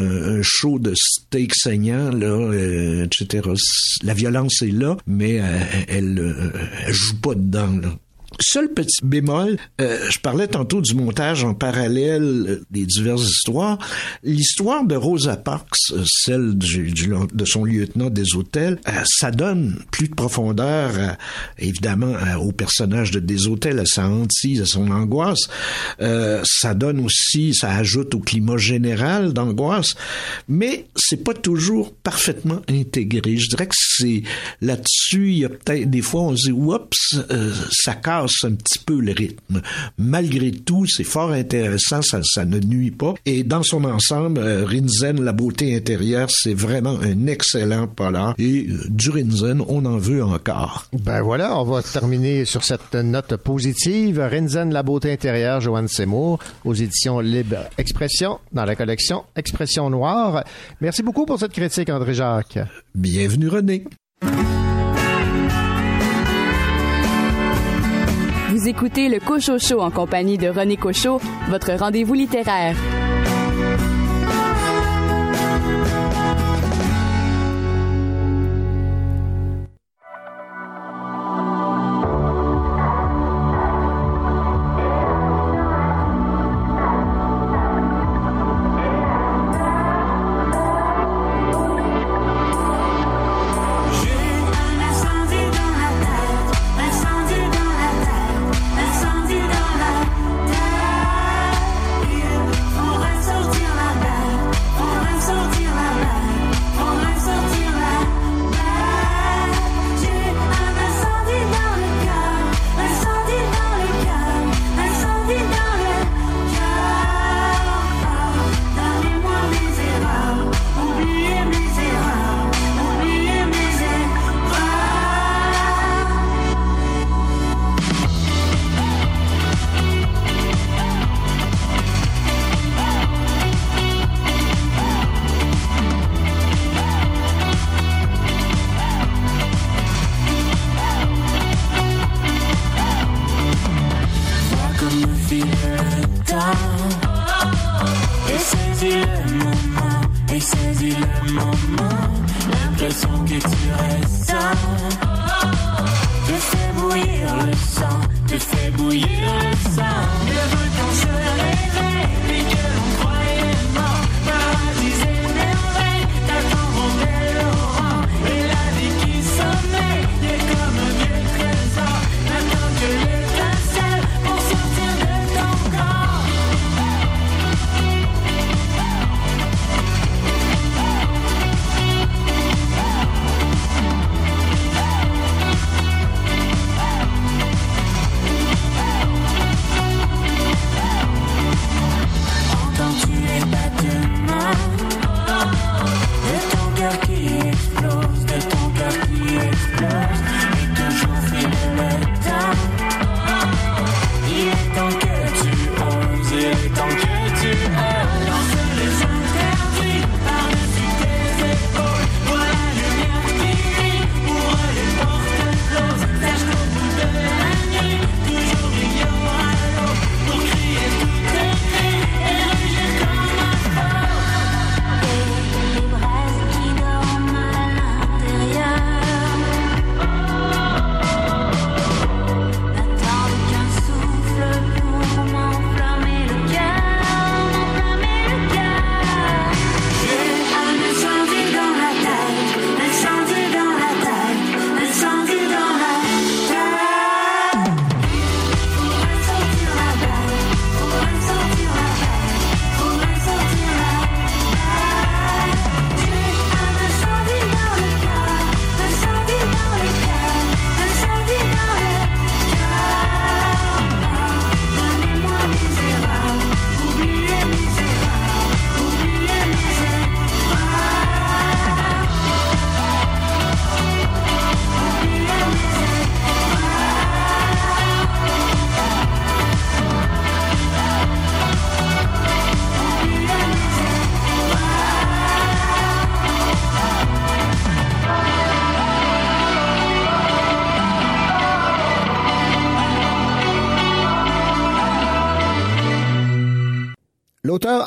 Speaker 5: un, un show de steak saignant là, euh, etc. La violence est là, mais elle, elle, elle joue pas dedans là. Seul petit bémol, euh, je parlais tantôt du montage en parallèle euh, des diverses histoires. L'histoire de Rosa Parks, euh, celle du, du- de son lieutenant des hôtels, euh, ça donne plus de profondeur, à- évidemment, au personnage de des hôtels, à sa hantise, à son angoisse. Euh, ça donne aussi, ça ajoute au climat général d'angoisse, mais c'est pas toujours parfaitement intégré. Je dirais que c'est là-dessus, il y a peut-être des fois on se dit, oups, euh, ça casse un petit peu le rythme. Malgré tout, c'est fort intéressant, ça, ça ne nuit pas. Et dans son ensemble, euh, Rinzen, la beauté intérieure, c'est vraiment un excellent polar. Et euh, du Rinzen, on en veut encore.
Speaker 2: Ben voilà, on va terminer sur cette note positive. Renzen, la beauté intérieure, Joanne Seymour, aux éditions Libre Expression, dans la collection Expression Noire. Merci beaucoup pour cette critique, André Jacques.
Speaker 5: Bienvenue René.
Speaker 10: Vous écoutez le Cocho Show en compagnie de René Cocho, votre rendez-vous littéraire.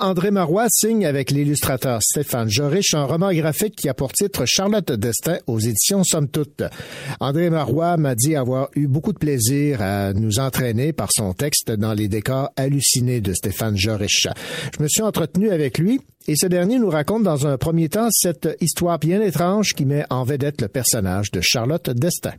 Speaker 2: André Marois signe avec l'illustrateur Stéphane Jorich un roman graphique qui a pour titre Charlotte Destin aux éditions Somme Toute. André Marois m'a dit avoir eu beaucoup de plaisir à nous entraîner par son texte dans les décors hallucinés de Stéphane Jorich. Je me suis entretenu avec lui et ce dernier nous raconte dans un premier temps cette histoire bien étrange qui met en vedette le personnage de Charlotte Destin.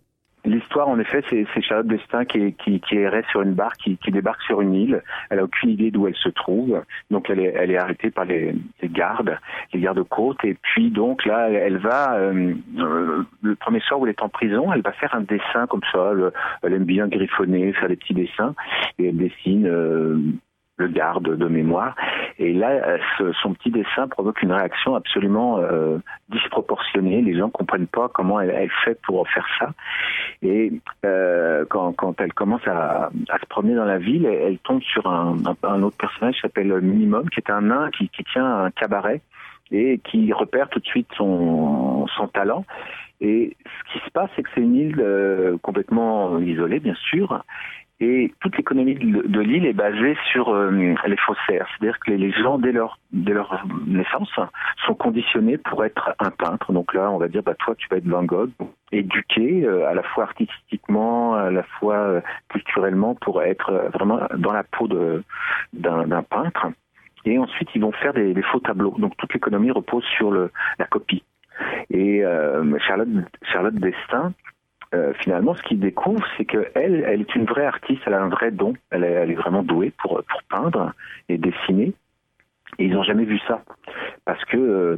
Speaker 11: L'histoire, en effet, c'est Charlotte Destin qui, qui errait sur une barque, qui, débarque sur une île. Elle a aucune idée d'où elle se trouve. Donc, elle est, elle est arrêtée par les, les gardes, les gardes-côtes. Et puis, donc, là, elle va, euh, euh, le premier soir où elle est en prison, elle va faire un dessin comme ça. Elle, elle aime bien griffonner, faire des petits dessins. Et elle dessine euh, le garde de mémoire. Et là, ce, son petit dessin provoque une réaction absolument euh, disproportionnée. Les gens comprennent pas comment elle, elle fait pour faire ça. Et euh, quand, quand, elle commence à, à, se promener dans la ville, elle, elle tombe sur un, un, un autre personnage qui s'appelle Minimum, qui est un nain qui, qui tient un cabaret et qui repère tout de suite son, son talent. Et ce qui se passe, c'est que c'est une île euh, complètement isolée, bien sûr, et toute l'économie de, l'île est basée sur euh, les faussaires, c'est-à-dire que les gens dès leur dès leur naissance sont conditionnés pour être un peintre. Donc là, on va dire bah toi tu vas être Van Gogh, éduqué euh, à la fois artistiquement, à la fois euh, culturellement pour être euh, vraiment dans la peau d'un peintre. Et ensuite, ils vont faire des, des faux tableaux. Donc toute l'économie repose sur le, la copie. Et euh, Charlotte Charlotte Destin euh, finalement, ce qu'il découvre, c'est qu'elle, elle est une vraie artiste, elle a un vrai don, elle est, vraiment douée pour, pour peindre et dessiner. Et ils n'ont jamais vu ça parce que euh,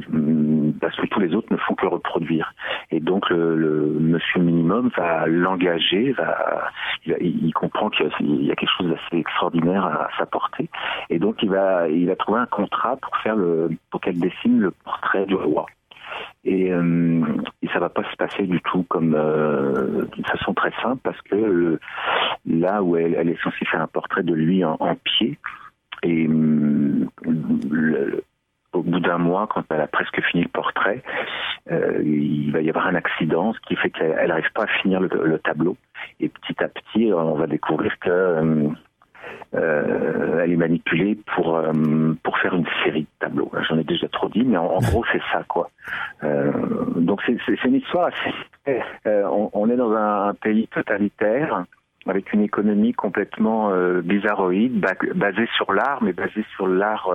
Speaker 11: parce que tous les autres ne font que reproduire. Et donc le, le Monsieur Minimum va l'engager, va il, il, comprend qu'il y a quelque chose d'assez extraordinaire à, s'apporter. Et donc il va il va trouver un contrat pour faire le pour qu'elle dessine le portrait du roi et, euh, et ça va pas se passer du tout comme euh, d'une façon très simple parce que euh, là où elle, est censée faire un portrait de lui en, pied et le, au bout d'un mois, quand elle a presque fini le portrait, euh, il va y avoir un accident, ce qui fait qu'elle n'arrive pas à finir le, le, tableau. Et petit à petit, on va découvrir que euh, elle est manipulée pour euh, pour faire une série de tableaux. J'en ai déjà trop dit, mais en, gros c'est ça quoi. Euh, donc c'est une histoire assez. Euh, on, est dans un, pays totalitaire avec une économie complètement bizarroïde, basée sur l'art, mais basée sur l'art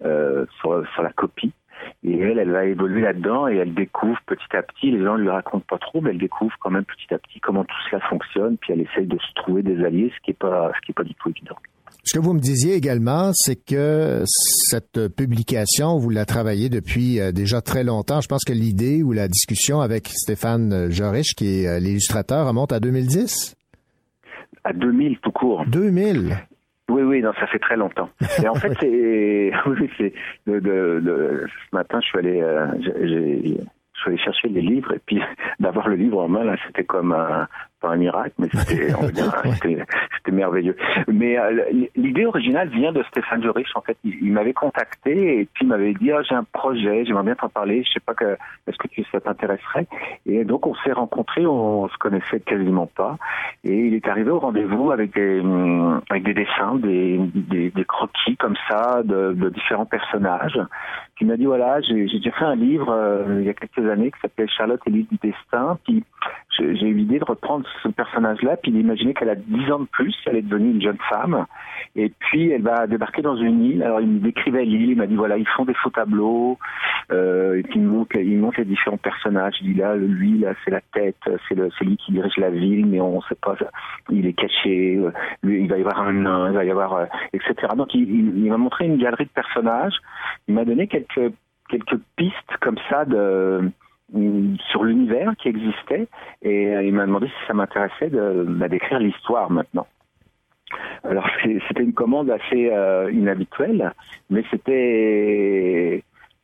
Speaker 11: sur la copie. Et elle, elle va évoluer là-dedans et elle découvre petit à petit, les gens ne lui racontent pas trop, mais elle découvre quand même petit à petit comment tout cela fonctionne, puis elle essaye de se trouver des alliés, ce qui n'est pas, ce qui est pas du tout évident.
Speaker 2: Ce que vous me disiez également, c'est que cette publication, vous la travaillez depuis déjà très longtemps. Je pense que l'idée ou la discussion avec Stéphane Jorich, qui est l'illustrateur, remonte à 2010?
Speaker 11: À 2000 tout court.
Speaker 2: 2000
Speaker 11: oui, oui, non, ça fait très longtemps. Et en fait, c'est, oui, ce matin, je suis allé, euh, j'ai, je suis allé chercher les livres et puis d'avoir le livre en main, là, c'était comme un, pas un miracle, mais c'était, merveilleux. Mais euh, l'idée originale vient de Stéphane Jorich. En fait, il, il m'avait contacté et puis il m'avait dit, ah, j'ai un projet, j'aimerais bien t'en parler. Je sais pas que, est-ce que tu, ça t'intéresserait? Et donc on s'est rencontrés, on, on, se connaissait quasiment pas. Et il est arrivé au rendez-vous avec des, avec des dessins, des, des, des croquis comme ça de, de différents personnages. Puis il m'a dit voilà, j'ai déjà fait un livre euh, il y a quelques années qui s'appelait Charlotte et l'île du destin. Puis j'ai eu l'idée de reprendre ce personnage-là, puis d'imaginer qu'elle a 10 ans de plus, elle est devenue une jeune femme, et puis elle va débarquer dans une île. Alors il me décrivait l'île, il m'a dit voilà, ils font des faux tableaux, euh, et puis il montre, montre les différents personnages. Il dit là, lui là, c'est la tête, c'est lui qui dirige la ville, mais on ne sait pas, il est caché. Lui, il va y avoir un nain, il va y avoir, euh, etc. Donc il m'a montré une galerie de personnages. Il m'a donné quelques quelques pistes comme ça de sur l'univers qui existait et il m'a demandé si ça m'intéressait de, bah, d'écrire l'histoire maintenant. Alors c'était une commande assez euh, inhabituelle, mais c'était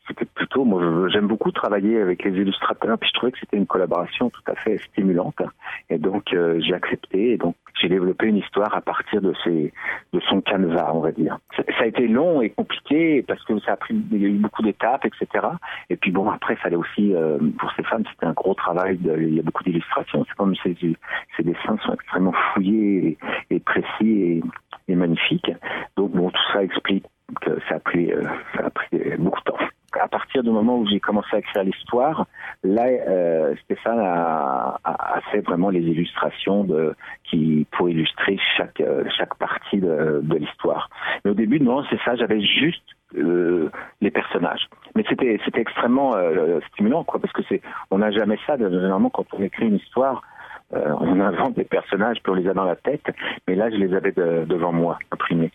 Speaker 11: c'était plutôt, moi j'aime beaucoup travailler avec les illustrateurs, puis je trouvais que c'était une collaboration tout à fait stimulante, et donc euh, j'ai accepté, et donc j'ai développé une histoire à partir de ces, de son canevas, on va dire. Ça, ça, a été long et compliqué parce que ça a pris, il y a eu beaucoup d'étapes, etc. Et puis bon, après, il fallait aussi, euh, pour ces femmes, c'était un gros travail, de, il y a beaucoup d'illustrations, c'est comme ces, ces dessins sont extrêmement fouillés et, et précis et, et magnifiques. Donc bon, tout ça explique euh, ça a pris, euh, ça a pris beaucoup de temps. À partir du moment où j'ai commencé à écrire l'histoire, là, euh, Stéphane a, a, a fait vraiment les illustrations de, qui pour illustrer chaque euh, chaque partie de, de l'histoire. Mais au début, non, c'est ça. J'avais juste euh, les personnages. Mais c'était c'était extrêmement euh, stimulant, quoi, parce que c'est on n'a jamais ça. Généralement, quand on écrit une histoire, euh, on invente des personnages puis on les a dans la tête. Mais là, je les avais de- devant moi, imprimés.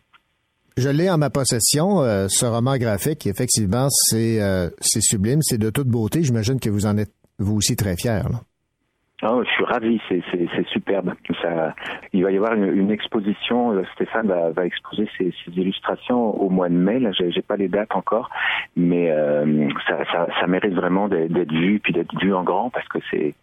Speaker 2: Je l'ai en ma possession, euh, ce roman graphique. Effectivement, c'est euh, c'est sublime, c'est de toute beauté. J'imagine que vous en êtes vous aussi très fier. là.
Speaker 11: Ah, je suis ravi, c'est superbe. Ça, il va y avoir une, une exposition. euh, Stéphane va, va exposer ses, ses illustrations au mois de mai. Là, j'ai pas les dates encore, mais euh, ça, ça, ça mérite vraiment d'être vu puis d'être vu en grand parce que c'est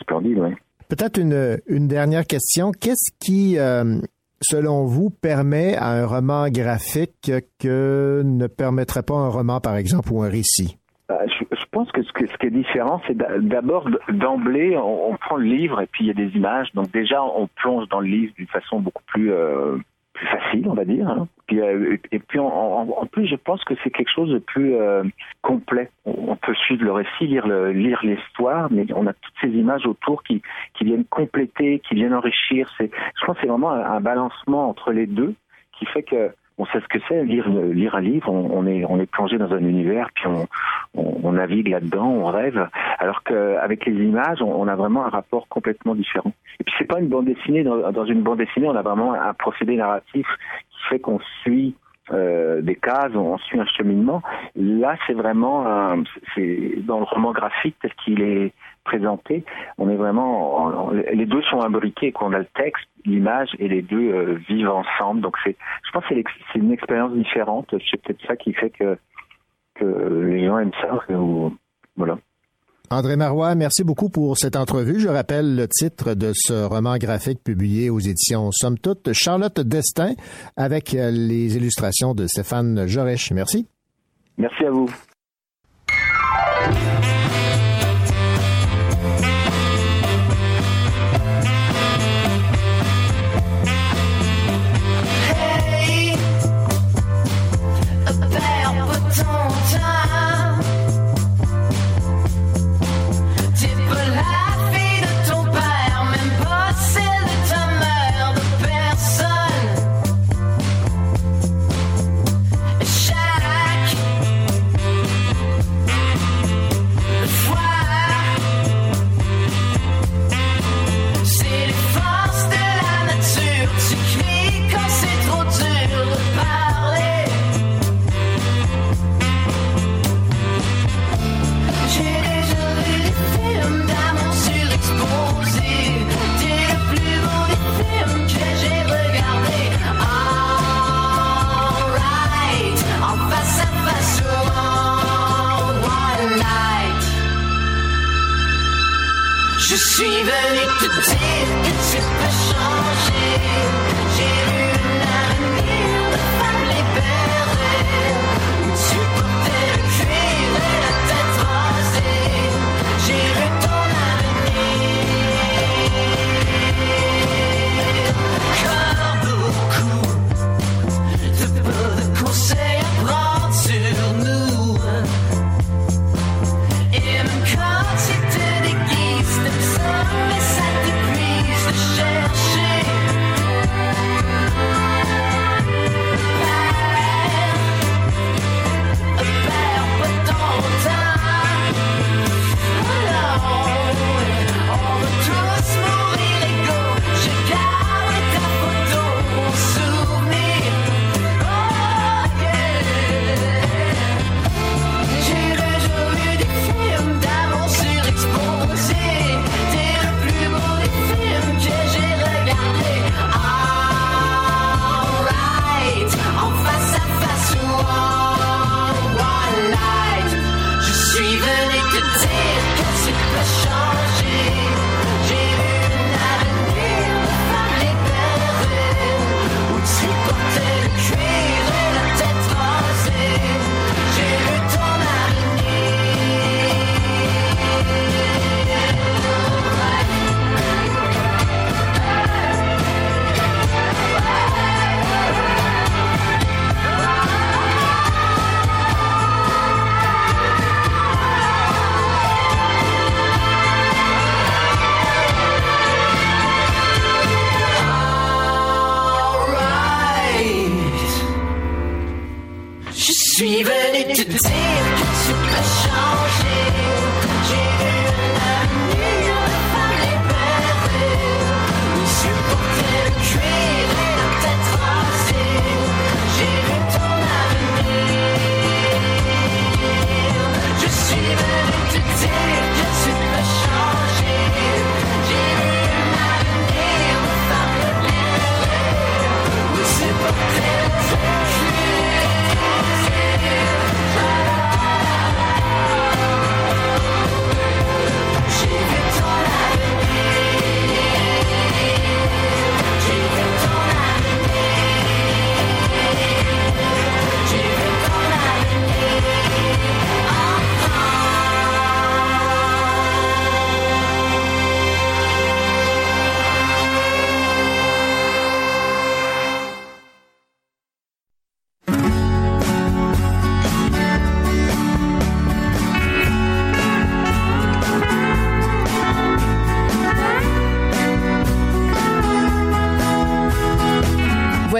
Speaker 11: splendide. Ouais.
Speaker 2: Peut-être une, une dernière question. Qu'est-ce qui, euh, selon vous, permet à un roman graphique que ne permettrait pas un roman, par exemple, ou un récit?
Speaker 11: Euh, Je, pense que ce, qui est différent, c'est d'a- d'abord d'emblée, on, on prend le livre et puis il y a des images. Donc déjà, on plonge dans le livre d'une façon beaucoup plus, euh, plus facile, on va dire. hein. Euh, et puis en, plus, je pense que c'est quelque chose de plus euh, complet. On, peut suivre le récit, lire le- lire l'histoire, mais on a toutes ces images autour qui, qui viennent compléter, qui viennent enrichir. C'est, je pense que c'est vraiment un balancement entre les deux qui fait que on sait ce que c'est lire lire un livre. On, est on est plongé dans un univers puis on on, navigue là-dedans, on rêve. Alors qu'avec les images, on, on a vraiment un rapport complètement différent. Et puis c'est pas une bande dessinée. Dans, dans une bande dessinée, on a vraiment un procédé narratif qui fait qu'on suit euh, des cases, on suit un cheminement. Là, c'est vraiment un- c'est dans le roman graphique tel qu'il est présenté, on est vraiment en- en- les deux sont imbriqués, qu'on a le texte, l'image et les deux euh, vivent ensemble. Donc c'est, je pense que c'est une expérience différente. C'est peut-être ça qui fait que que les gens aiment ça. ou- voilà.
Speaker 2: André Marois, merci beaucoup pour cette entrevue. Je rappelle le titre de ce roman graphique publié aux éditions Somme Toute, Charlotte Destin, avec euh, les illustrations de Stéphane Jorech. Merci.
Speaker 11: Merci à vous.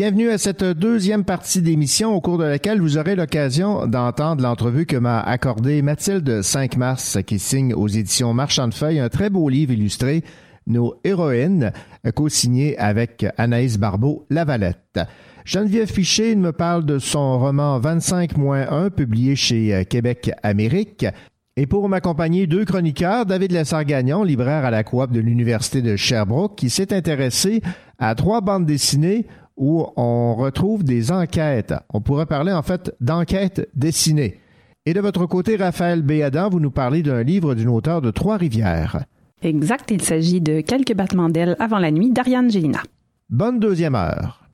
Speaker 2: Bienvenue à cette deuxième partie d'émission au cours de laquelle vous aurez l'occasion d'entendre l'entrevue que m'a accordée Mathilde 5 mars qui signe aux éditions Marchand de Feuilles un très beau livre illustré Nos héroïnes co-signé avec Anaïs Barbeau Lavalette. Geneviève Fiché me parle de son roman 25-1 publié chez Québec Amérique. Et pour m'accompagner, deux chroniqueurs, David Lessard-Gagnon, libraire à la coop de l'Université de Sherbrooke, qui s'est intéressé à trois bandes dessinées où on retrouve des enquêtes. On pourrait parler en fait d'enquêtes dessinées. Et de votre côté, Raphaël Béadan, vous nous parlez d'un livre d'une auteure de Trois-Rivières.
Speaker 12: Exact, il s'agit de Quelques battements d'ailes avant la nuit d'Ariane Gélina.
Speaker 2: Bonne deuxième heure.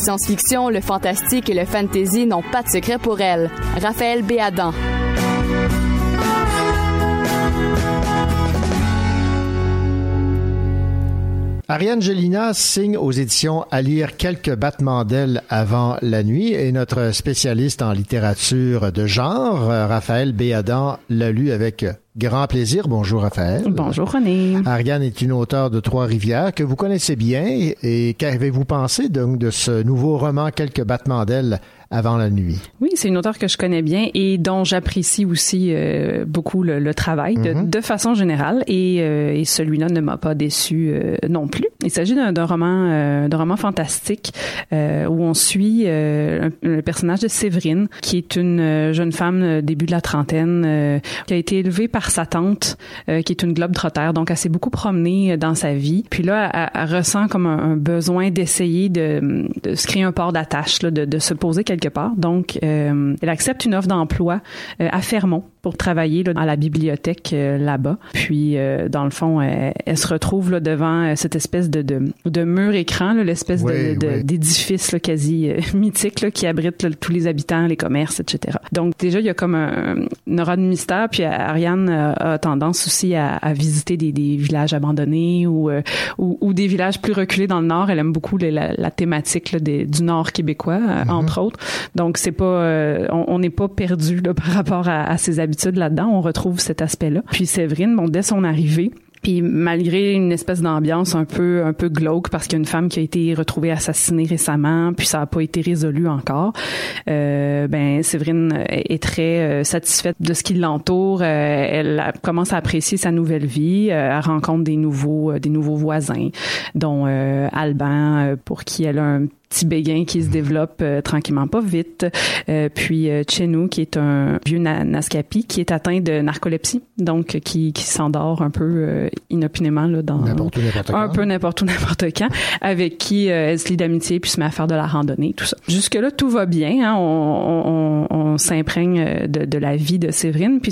Speaker 1: Science-fiction, le fantastique et le fantasy n'ont pas de secret pour elle. Raphaël Béadan.
Speaker 2: Ariane Gélina signe aux éditions à lire quelques battements d'ailes avant la nuit et notre spécialiste en littérature de genre, Raphaël Béadan, l'a lu avec grand plaisir. Bonjour Raphaël.
Speaker 12: Bonjour René.
Speaker 2: Ariane est une auteure de Trois-Rivières que vous connaissez bien et qu'avez-vous pensé donc de ce nouveau roman Quelques battements d'ailes avant la nuit.
Speaker 12: Oui, c'est une auteure que je connais bien et dont j'apprécie aussi euh, beaucoup le, le travail de,
Speaker 2: Mhm.
Speaker 12: de façon générale et, euh, et celui-là ne m'a pas déçu euh, non plus. Il s'agit d'un roman, euh, d'un roman fantastique euh, où on suit euh, un- le personnage de Séverine, qui est une jeune femme début de la trentaine, euh, qui a été élevée par sa tante, euh, qui est une globe trotter, donc elle s'est beaucoup promenée dans sa vie. Puis là, elle, elle ressent comme un, un besoin d'essayer de, de se créer un port d'attache, de, de se poser quelque part. Donc, euh, elle accepte une offre d'emploi euh, à Fermont pour travailler là, à la bibliothèque euh, là-bas. Puis, euh, dans le fond, elle, elle se retrouve là, devant euh, cette espèce de, de, de mur écran, l'espèce
Speaker 2: Oui, oui.
Speaker 12: d'édifice là, quasi euh, mythique là, qui abrite là, tous les habitants, les commerces, etc. Donc, déjà, il y a comme un, une aura de mystère. Puis, Ariane euh, a tendance aussi à, à visiter des, des villages abandonnés ou, euh, ou, ou des villages plus reculés dans le nord. Elle aime beaucoup les- la, la thématique là, des- du nord québécois, euh, entre autres. Donc, c'est pas, euh, on n'est pas perdu là, par rapport à, à ses habitudes là-dedans. On retrouve cet aspect-là. Puis Séverine, bon, dès son arrivée, puis malgré une espèce d'ambiance un peu un peu glauque parce qu'il y a une femme qui a été retrouvée assassinée récemment, puis ça n'a pas été résolu encore. Euh, ben Séverine est très euh, satisfaite de ce qui l'entoure. Euh, elle commence à apprécier sa nouvelle vie. Euh, elle rencontre des nouveaux des nouveaux voisins, dont euh, Alban pour qui elle a un petit béguin qui se développe euh, tranquillement pas vite. Euh, puis euh, Chenou qui est un vieux na- Naskapi qui est atteint de narcolepsie, donc qui, qui s'endort un peu euh, inopinément là dans
Speaker 2: N'importe où, n'importe
Speaker 12: un peu n'importe où n'importe quand, avec qui euh, elle se lie d'amitié puis se met à faire de la randonnée, tout ça. Jusque là tout va bien, hein, on, on, on s'imprègne euh, de, de la vie de Séverine, puis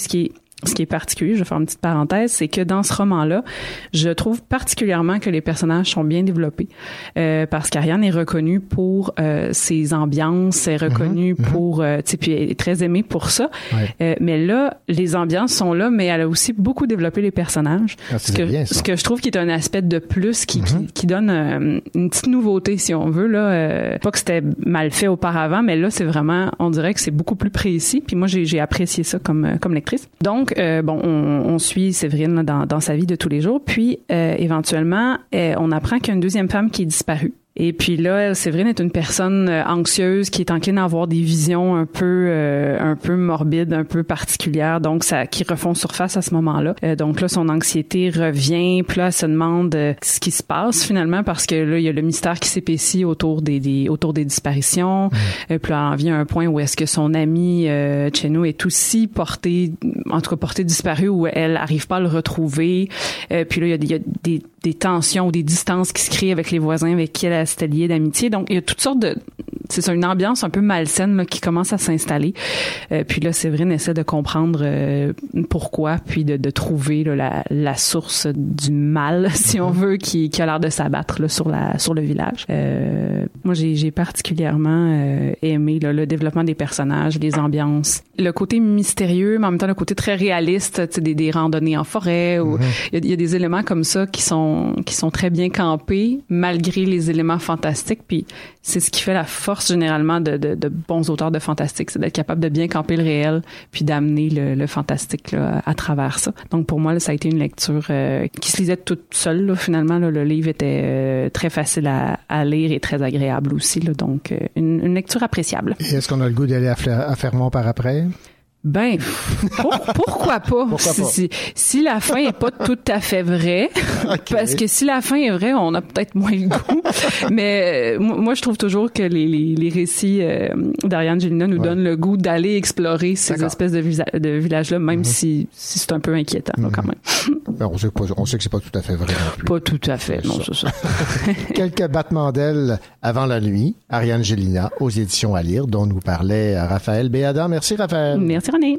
Speaker 12: ce qui est particulier, je vais faire une petite parenthèse, c'est que dans ce roman-là, je trouve particulièrement que les personnages sont bien développés euh, parce qu'Ariane est reconnue pour euh, ses ambiances, est reconnue pour, euh, tu sais, puis elle est très aimée pour ça.
Speaker 2: Ouais.
Speaker 12: Euh, mais là, les ambiances sont là, mais elle a aussi beaucoup développé les personnages.
Speaker 2: Ah,
Speaker 12: ce, que,
Speaker 2: bien, ça.
Speaker 12: ce que je trouve qui est un aspect de plus qui, qui, qui donne euh, une petite nouveauté, si on veut. Là, euh, pas que c'était mal fait auparavant, mais là, c'est vraiment, on dirait que c'est beaucoup plus précis. Puis moi, j'ai apprécié ça comme, comme lectrice. Donc, euh, bon, on, suit Séverine dans sa vie de tous les jours. Puis, euh, éventuellement, euh, on apprend qu'il y a une deuxième femme qui est disparue. Et puis là, Séverine est une personne euh, anxieuse qui est encline à avoir des visions un peu euh, un peu morbides, un peu particulières, donc ça qui refont surface à ce moment-là. Euh, donc là, son anxiété revient, puis là, elle se demande euh, ce qui se passe finalement parce que là, il y a le mystère qui s'épaissit autour des, des autour des disparitions. Euh, puis là, elle en vient à un point où est-ce que son ami euh, Cheno est aussi porté, en tout cas porté disparu, où elle arrive pas à le retrouver. Euh, puis là, il y a, il y a des, des tensions ou des distances qui se créent avec les voisins avec qui elle s'était liée d'amitié. Donc, il y a toutes sortes de... C'est une ambiance un peu malsaine là, qui commence à s'installer. Euh, puis là, Séverine essaie de comprendre euh, pourquoi, puis de, de trouver là, la, la source du mal, si on veut, qui, qui a l'air de s'abattre sur, la, sur le village. Euh, moi, j'ai particulièrement euh, aimé là, le développement des personnages, les ambiances, le côté mystérieux, mais en même temps le côté très réaliste, des, des randonnées en forêt. ou Il a- il y a des éléments comme ça qui sont qui sont très bien campés malgré les éléments fantastiques. Puis c'est ce qui fait la force généralement de, de, bons auteurs de fantastique, c'est d'être capable de bien camper le réel puis d'amener le, fantastique à travers ça. Donc pour moi, ça a été une lecture euh, qui se lisait toute seule. Finalement, le livre était euh, très facile à, lire et très agréable aussi. Donc euh, une, lecture appréciable.
Speaker 2: Est-ce qu'on a le goût d'aller à, à Fermont par après?
Speaker 12: Ben, pour- pourquoi pas?
Speaker 2: Pourquoi
Speaker 12: si,
Speaker 2: pas?
Speaker 12: si- si la fin est pas tout à fait vraie, parce que si la fin est vraie, on a peut-être moins le goût. Mais euh, moi, je trouve toujours que les, les, les récits euh, d'Ariane Gélina nous donnent le goût d'aller explorer ces espèces de, villages-là, même si, si c'est un peu inquiétant là, quand même.
Speaker 2: Ben, on, sait pas- on sait que c'est pas tout à fait vrai non plus.
Speaker 12: Pas tout à fait, non, c'est ça.
Speaker 2: Quelques battements d'ailes avant la nuit. Ariane Gélina aux éditions à lire, dont nous parlait Raphaël Béada. Merci Raphaël.
Speaker 12: Merci René.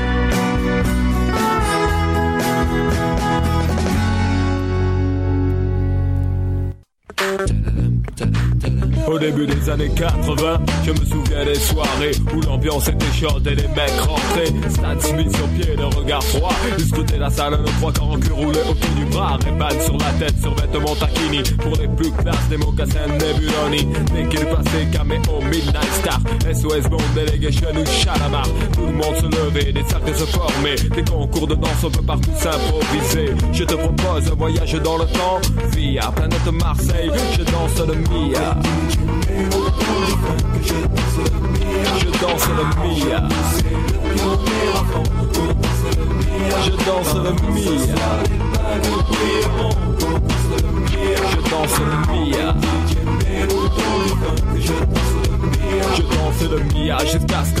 Speaker 13: Début des années 80, je me souviens des soirées où l'ambiance était chaude et les mecs rentraient. Stade Smith sur pied, le regard froid. Ils la salle, nos trois corps en cul roulés autour du bras. Ray-Ban sur la tête, sur vêtements taquini. Pour les plus classes, des mocassins Nebuloni. Dès qu'il passait, caméo, Midnight Star. SOS Bond, Delegation ou Chalamar. Tout le monde se levait, des cercles se formaient. Des concours de danse, on peut partout s'improviser. Je te propose un voyage dans le temps. Via planète Marseille, je danse le Mia. Je danse le Mia. Je danse le Mia. Je danse le Mia. Je danse le Mia jusqu'à ce que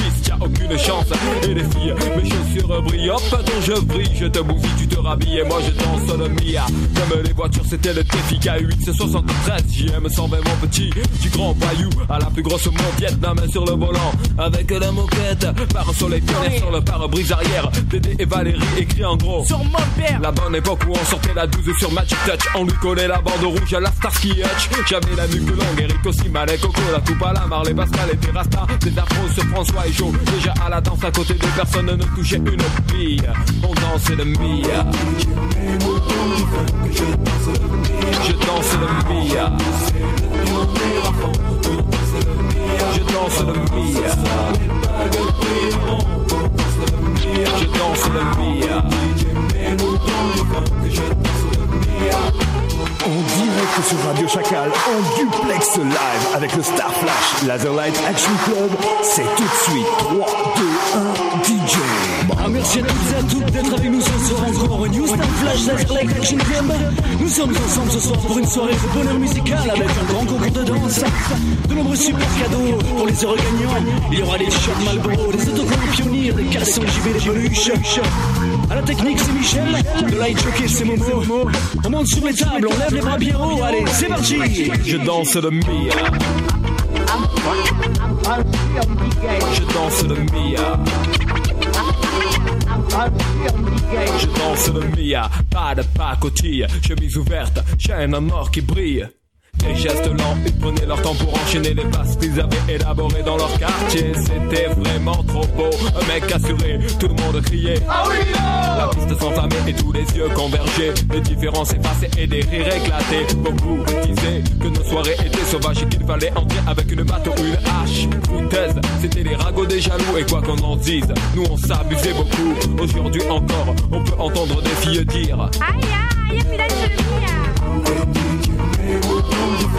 Speaker 13: peace. Fils, t'as aucune chance. Et les filles, mes chaussures brillent. Hop, dont je brille, je te bousille, tu te rhabilles. Et moi je danse le Mia. Comme les voitures, c'était le défi K8, c'est 73. JM 120, mon petit. Du grand bayou à la plus grosse main sur le volant. Avec la moquette. Par un soleil pionnier sur le pare-brise arrière. Dédé et Valérie écrit en gros.
Speaker 14: Sur mon père
Speaker 13: La bonne époque où on sortait la 12 sur Magic Touch. On lui collait la bande rouge à la Starsky Hutch. J'avais la nuque longue, Eric aussi, Malek, Coco, la coupe à la Marley, Pascal et Terrasta. Des afros sur François et Joe. Déjà à la danse à côté de personne ne touchait une bille. On dansait le Mia. Je danse le Mia. Je danse le Mia. Je danse le Mia.
Speaker 15: En direct sur Radio Chacal, en duplex live avec le Star Flash Laserlight Action Club, c'est tout de suite 3, 2, 1, DJ.
Speaker 16: Merci à toutes et à toutes d'être avec nous ce soir encore. New Star Flash Laserlight Action Club. Nous sommes ensemble ce soir pour une soirée de bonheur musical avec un grand concours de danse. De nombreux super cadeaux pour les heureux gagnants. Il y aura des shots Malboro, des autocollants pionniers, des cassons JB, des peluches. À la technique, c'est Michel. De light jockey, c'est Momo. On monte sur les tables, on lève les bras. Allez, c'est parti.
Speaker 13: Je danse le Mia. Je danse le Mia. Je danse le Mia, pas de pacotille, chemise ouverte, chaîne en or qui brille. Des gestes lents, ils prenaient leur temps pour enchaîner les passes qu'ils avaient élaborées dans leur quartier. C'était vraiment trop beau, un mec assuré, tout le monde criait. Ah oui, La piste s'enflammait et tous les yeux convergeaient. Les différences effacées et des rires éclatés. Beaucoup disaient que nos soirées étaient sauvages et qu'il fallait entrer avec une batte ou une hache. Foutaise, c'était les ragots des jaloux et quoi qu'on en dise, nous on s'abusait beaucoup. Aujourd'hui encore, on peut entendre des filles dire
Speaker 14: Aïe, aïe, là,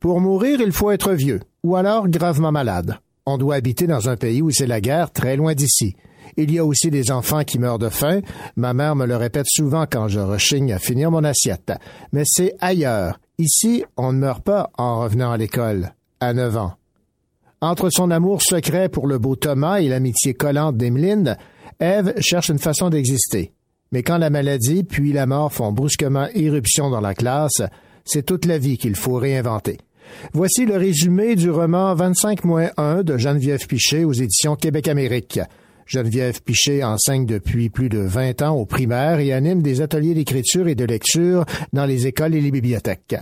Speaker 2: Pour mourir, il faut être vieux, ou alors gravement malade. On doit habiter dans un pays où c'est la guerre, très loin d'ici. Il y a aussi des enfants qui meurent de faim. Ma mère me le répète souvent quand je rechigne à finir mon assiette. Mais c'est ailleurs. Ici, on ne meurt pas en revenant à l'école, à 9 ans. Entre son amour secret pour le beau Thomas et l'amitié collante d'Emeline, Ève cherche une façon d'exister. Mais quand la maladie puis la mort font brusquement irruption dans la classe, c'est toute la vie qu'il faut réinventer. Voici le résumé du roman 25-1 de Geneviève Pichet aux éditions Québec-Amérique. Geneviève Pichet enseigne depuis plus de 20 ans au primaire et anime des ateliers d'écriture et de lecture dans les écoles et les bibliothèques.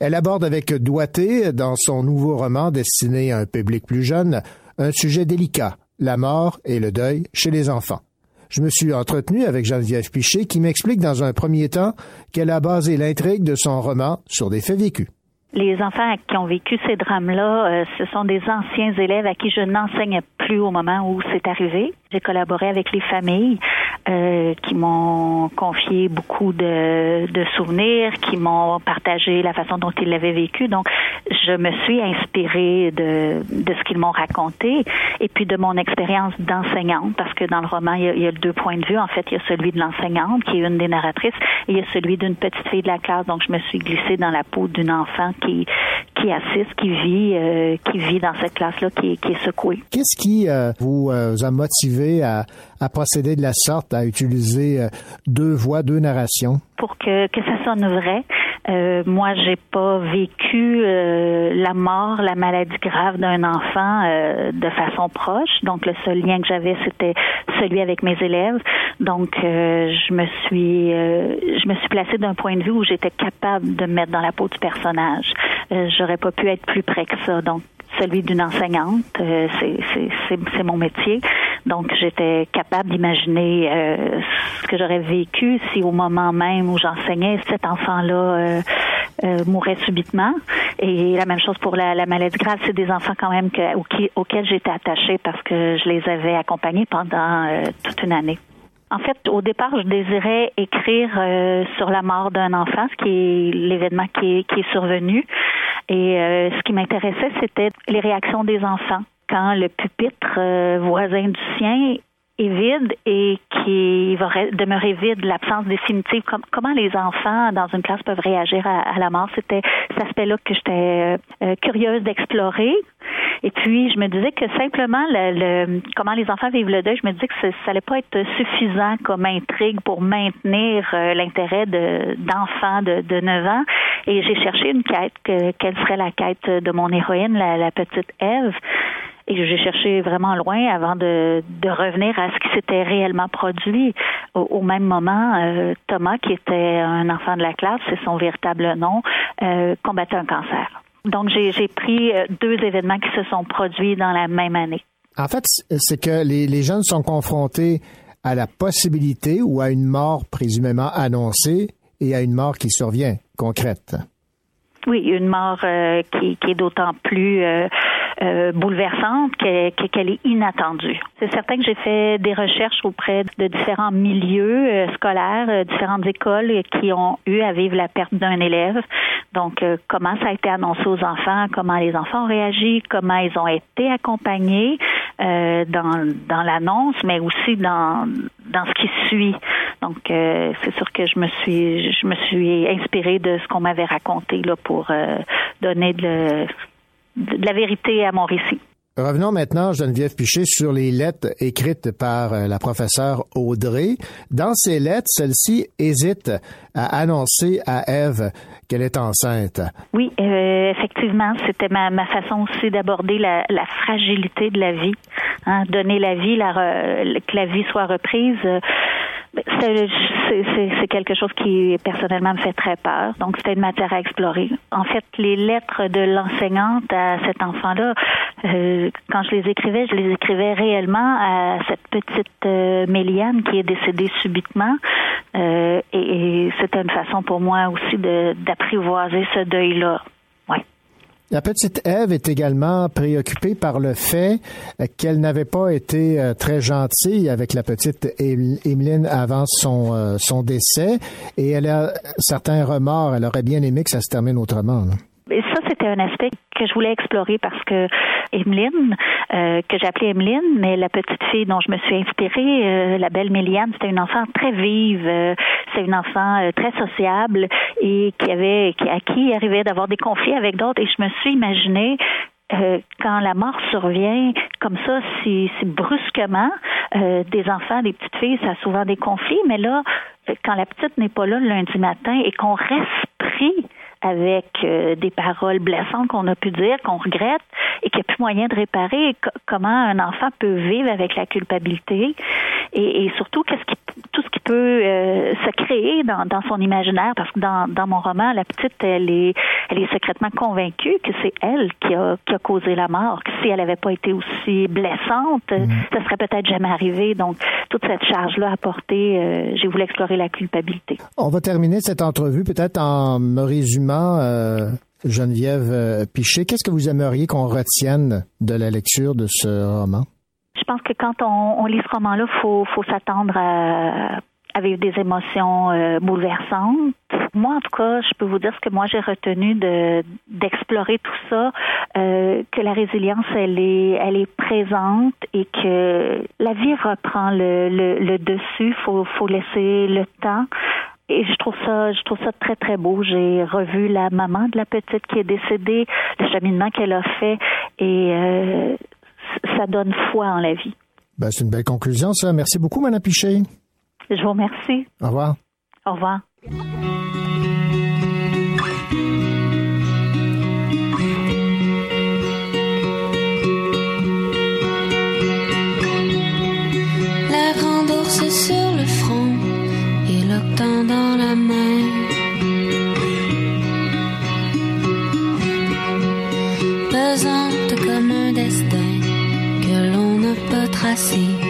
Speaker 2: Elle aborde avec doigté, dans son nouveau roman destiné à un public plus jeune, un sujet délicat, la mort et le deuil chez les enfants. Je me suis entretenu avec Geneviève Pichet qui m'explique dans un premier temps qu'elle a basé l'intrigue de son roman sur des faits vécus.
Speaker 17: Les enfants qui ont vécu ces drames-là, euh, ce sont des anciens élèves à qui je n'enseigne plus au moment où c'est arrivé. J'ai collaboré avec les familles euh, qui m'ont confié beaucoup de, de souvenirs, qui m'ont partagé la façon dont ils l'avaient vécu. Donc, je me suis inspirée de, de ce qu'ils m'ont raconté et puis de mon expérience d'enseignante, parce que dans le roman, il y, a, il y, a, deux points de vue. En fait, il y a celui de l'enseignante, qui est une des narratrices, et il y a celui d'une petite fille de la classe. Donc, je me suis glissée dans la peau d'une enfant qui, qui assiste, qui vit, euh, qui vit dans cette classe-là, qui, qui, est secouée.
Speaker 2: Qu'est-ce qui euh, vous, euh, a motivé à, à, procéder de la sorte, à utiliser deux voix, deux narrations?
Speaker 17: Pour que, que ça sonne vrai, euh, moi, j'ai pas vécu euh, la mort, la maladie grave d'un enfant euh, de façon proche. Donc, le seul lien que j'avais, c'était celui avec mes élèves. Donc, euh, je me suis, euh, je me suis placée d'un point de vue où j'étais capable de me mettre dans la peau du personnage. J'aurais pas pu être plus près que ça. Donc, celui d'une enseignante. Euh, c'est mon métier. Donc, j'étais capable d'imaginer euh, ce que j'aurais vécu si au moment même où j'enseignais, cet enfant-là euh, mourait subitement. Et la même chose pour la, la maladie grave, c'est des enfants quand même que, auxquels, j'étais attachée parce que je les avais accompagnés pendant toute une année. En fait, au départ, je désirais écrire euh, sur la mort d'un enfant, ce qui est l'événement qui est, qui est survenu. Et euh, ce qui m'intéressait, c'était les réactions des enfants. Quand le pupitre euh, voisin du sien est vide et qui va demeurer vide, l'absence définitive. Com comment les enfants dans une classe peuvent réagir à, à la mort, c'était cet aspect-là que j'étais euh, curieuse d'explorer. Et puis, je me disais que simplement, le, le, comment les enfants vivent le deuil, je me disais que ça n'allait pas être suffisant comme intrigue pour maintenir euh, l'intérêt d'enfants de, de, de 9 ans. Et j'ai cherché une quête, que, quelle serait la quête de mon héroïne, la, la petite Ève. Et j'ai cherché vraiment loin avant de, de, revenir à ce qui s'était réellement produit. Au, au même moment, euh, Thomas, qui était un enfant de la classe, c'est son véritable nom, euh, combattait un cancer. Donc, j'ai pris euh, deux événements qui se sont produits dans la même année.
Speaker 2: En fait, c'est que les, les jeunes sont confrontés à la possibilité ou à une mort présumément annoncée et à une mort qui survient concrète.
Speaker 17: Oui, une mort euh, qui, est d'autant plus euh, euh, bouleversante qu'elle qu est inattendue. C'est certain que j'ai fait des recherches auprès de différents milieux euh, scolaires, euh, différentes écoles qui ont eu à vivre la perte d'un élève. Donc, comment ça a été annoncé aux enfants, comment les enfants ont réagi, comment ils ont été accompagnés euh, dans, dans l'annonce, mais aussi dans, dans ce qui suit. Donc, c'est sûr que je me suis je me suis inspirée de ce qu'on m'avait raconté là pour donner de de la vérité à mon récit.
Speaker 2: Revenons maintenant, Geneviève Piché, sur les lettres écrites par euh, la professeure Audrey. Dans ces lettres, celle-ci hésite à annoncer à Ève qu'elle est enceinte.
Speaker 17: Oui, euh, effectivement, c'était ma, façon aussi d'aborder la, fragilité de la vie. Hein, donner la vie, que la vie soit reprise. Euh, c'est quelque chose qui personnellement me fait très peur. Donc c'était une matière à explorer. En fait, les lettres de l'enseignante à cet enfant-là, euh, quand je les écrivais, je les écrivais réellement à cette petite euh, Méliane qui est décédée subitement. Euh, et, et c'était une façon pour moi aussi d'apprivoiser ce deuil-là.
Speaker 2: La petite Ève est également préoccupée par le fait qu'elle n'avait pas été euh, très gentille avec la petite Emeline avant son, euh, son décès et elle a certains remords. Elle aurait bien aimé que ça se termine autrement. Là.
Speaker 17: Et ça, c'était un aspect que je voulais explorer parce que Emeline, euh, que j'appelais Emeline, mais la petite fille dont je me suis inspirée, euh, la belle Méliane, c'était une enfant très vive, euh, c'est une enfant euh, très sociable et qui avait, qui, à qui arrivait d'avoir des conflits avec d'autres. Et je me suis imaginé euh, quand la mort survient comme ça, si, si brusquement, euh, des enfants, des petites filles, ça a souvent des conflits, mais là, quand la petite n'est pas là le lundi matin et qu'on reste pris avec euh, des paroles blessantes qu'on a pu dire, qu'on regrette et qu'il n'y a plus moyen de réparer. Co- comment un enfant peut vivre avec la culpabilité? Et, et surtout qu'est-ce qui, tout ce qui peut euh, se créer dans, dans son imaginaire parce que dans, dans mon roman, la petite, elle est, elle est secrètement convaincue que c'est elle qui a, qui a causé la mort. Que si elle n'avait pas été aussi blessante, ça serait peut-être jamais arrivé. Donc, toute cette charge-là à porter, euh, j'ai voulu explorer la culpabilité.
Speaker 2: On va terminer cette entrevue peut-être en me résumant, euh, Geneviève euh, Piché. Qu'est-ce que vous aimeriez qu'on retienne de la lecture de ce roman?
Speaker 17: Je pense que quand on, lit ce roman-là, faut, faut s'attendre à, à vivre des émotions euh, bouleversantes. Moi, en tout cas, je peux vous dire ce que moi j'ai retenu de d'explorer tout ça, euh, que la résilience, elle est, elle est présente et que la vie reprend le dessus. Faut, faut laisser le temps. Et je trouve ça, je trouve ça très très beau. J'ai revu la maman de la petite qui est décédée, le cheminement qu'elle a fait, et euh, ça donne foi en la vie.
Speaker 2: Ben, c'est une belle conclusion, ça. Merci beaucoup, Mme Piché.
Speaker 17: Je vous remercie.
Speaker 2: Au revoir.
Speaker 17: Au revoir.
Speaker 6: Pas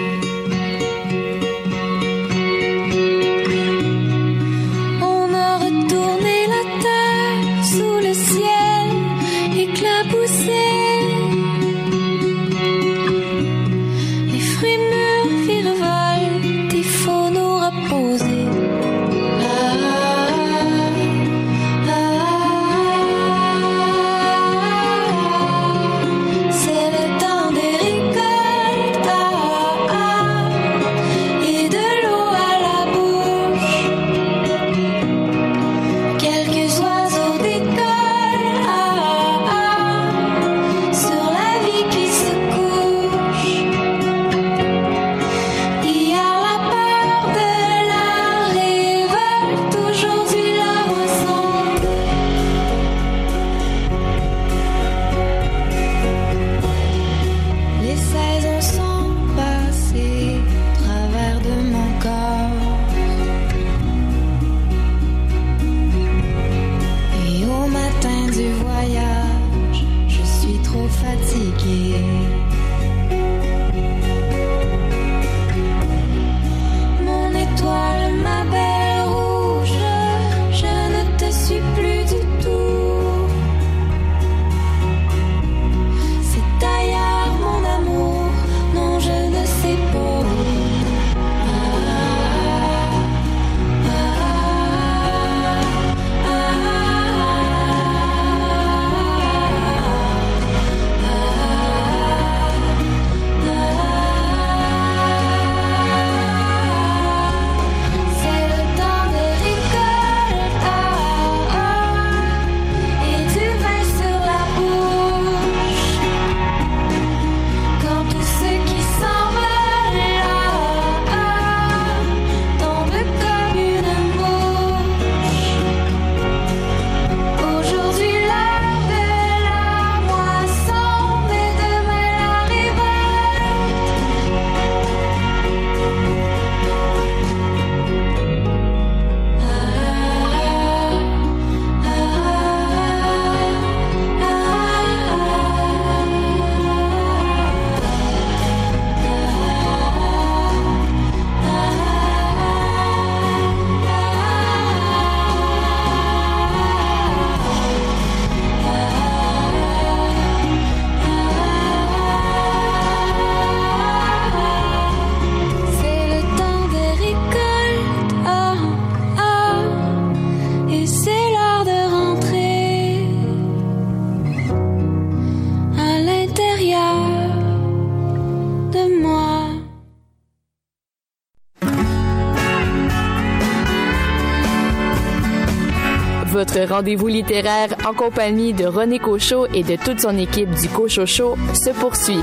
Speaker 1: rendez-vous littéraire en compagnie de René Cochot et de toute son équipe du Cochot se poursuit.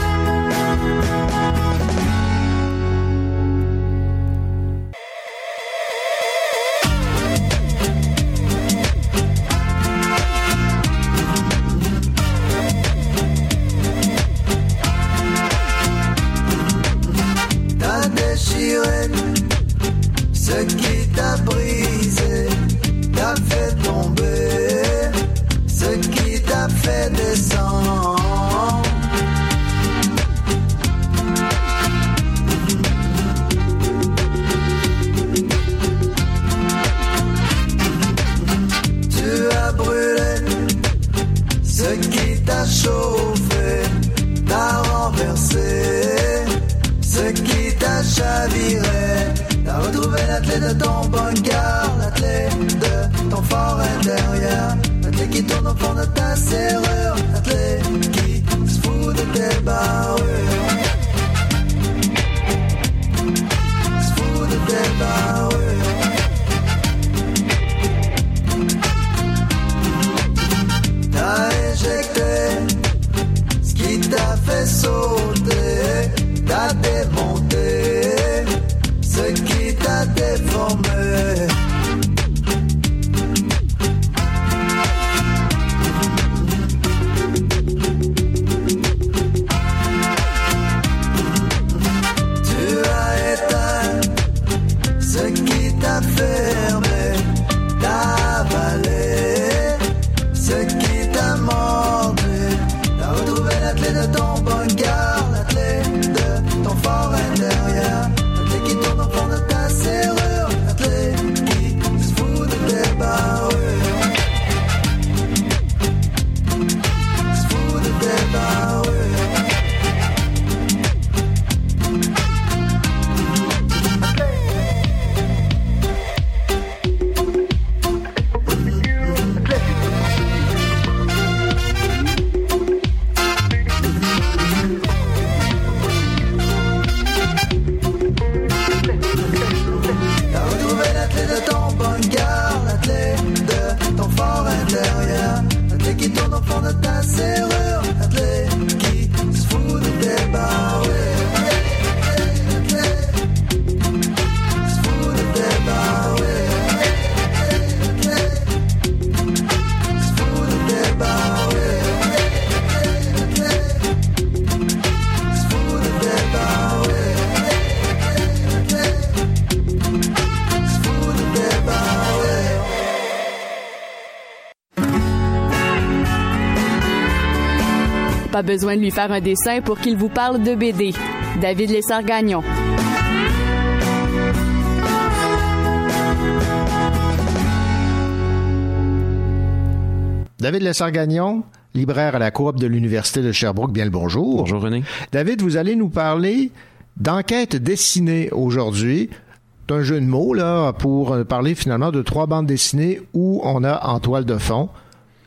Speaker 18: said
Speaker 1: Pas besoin de lui faire un dessin pour qu'il vous parle de BD. David Lessard-Gagnon.
Speaker 2: David Lessard-Gagnon, libraire à la coop de l'Université de Sherbrooke. Bien le bonjour.
Speaker 19: Bonjour René.
Speaker 2: David, vous allez nous parler d'enquête dessinée aujourd'hui. C'est un jeu de mots là pour euh, parler finalement de trois bandes dessinées où on a en toile de fond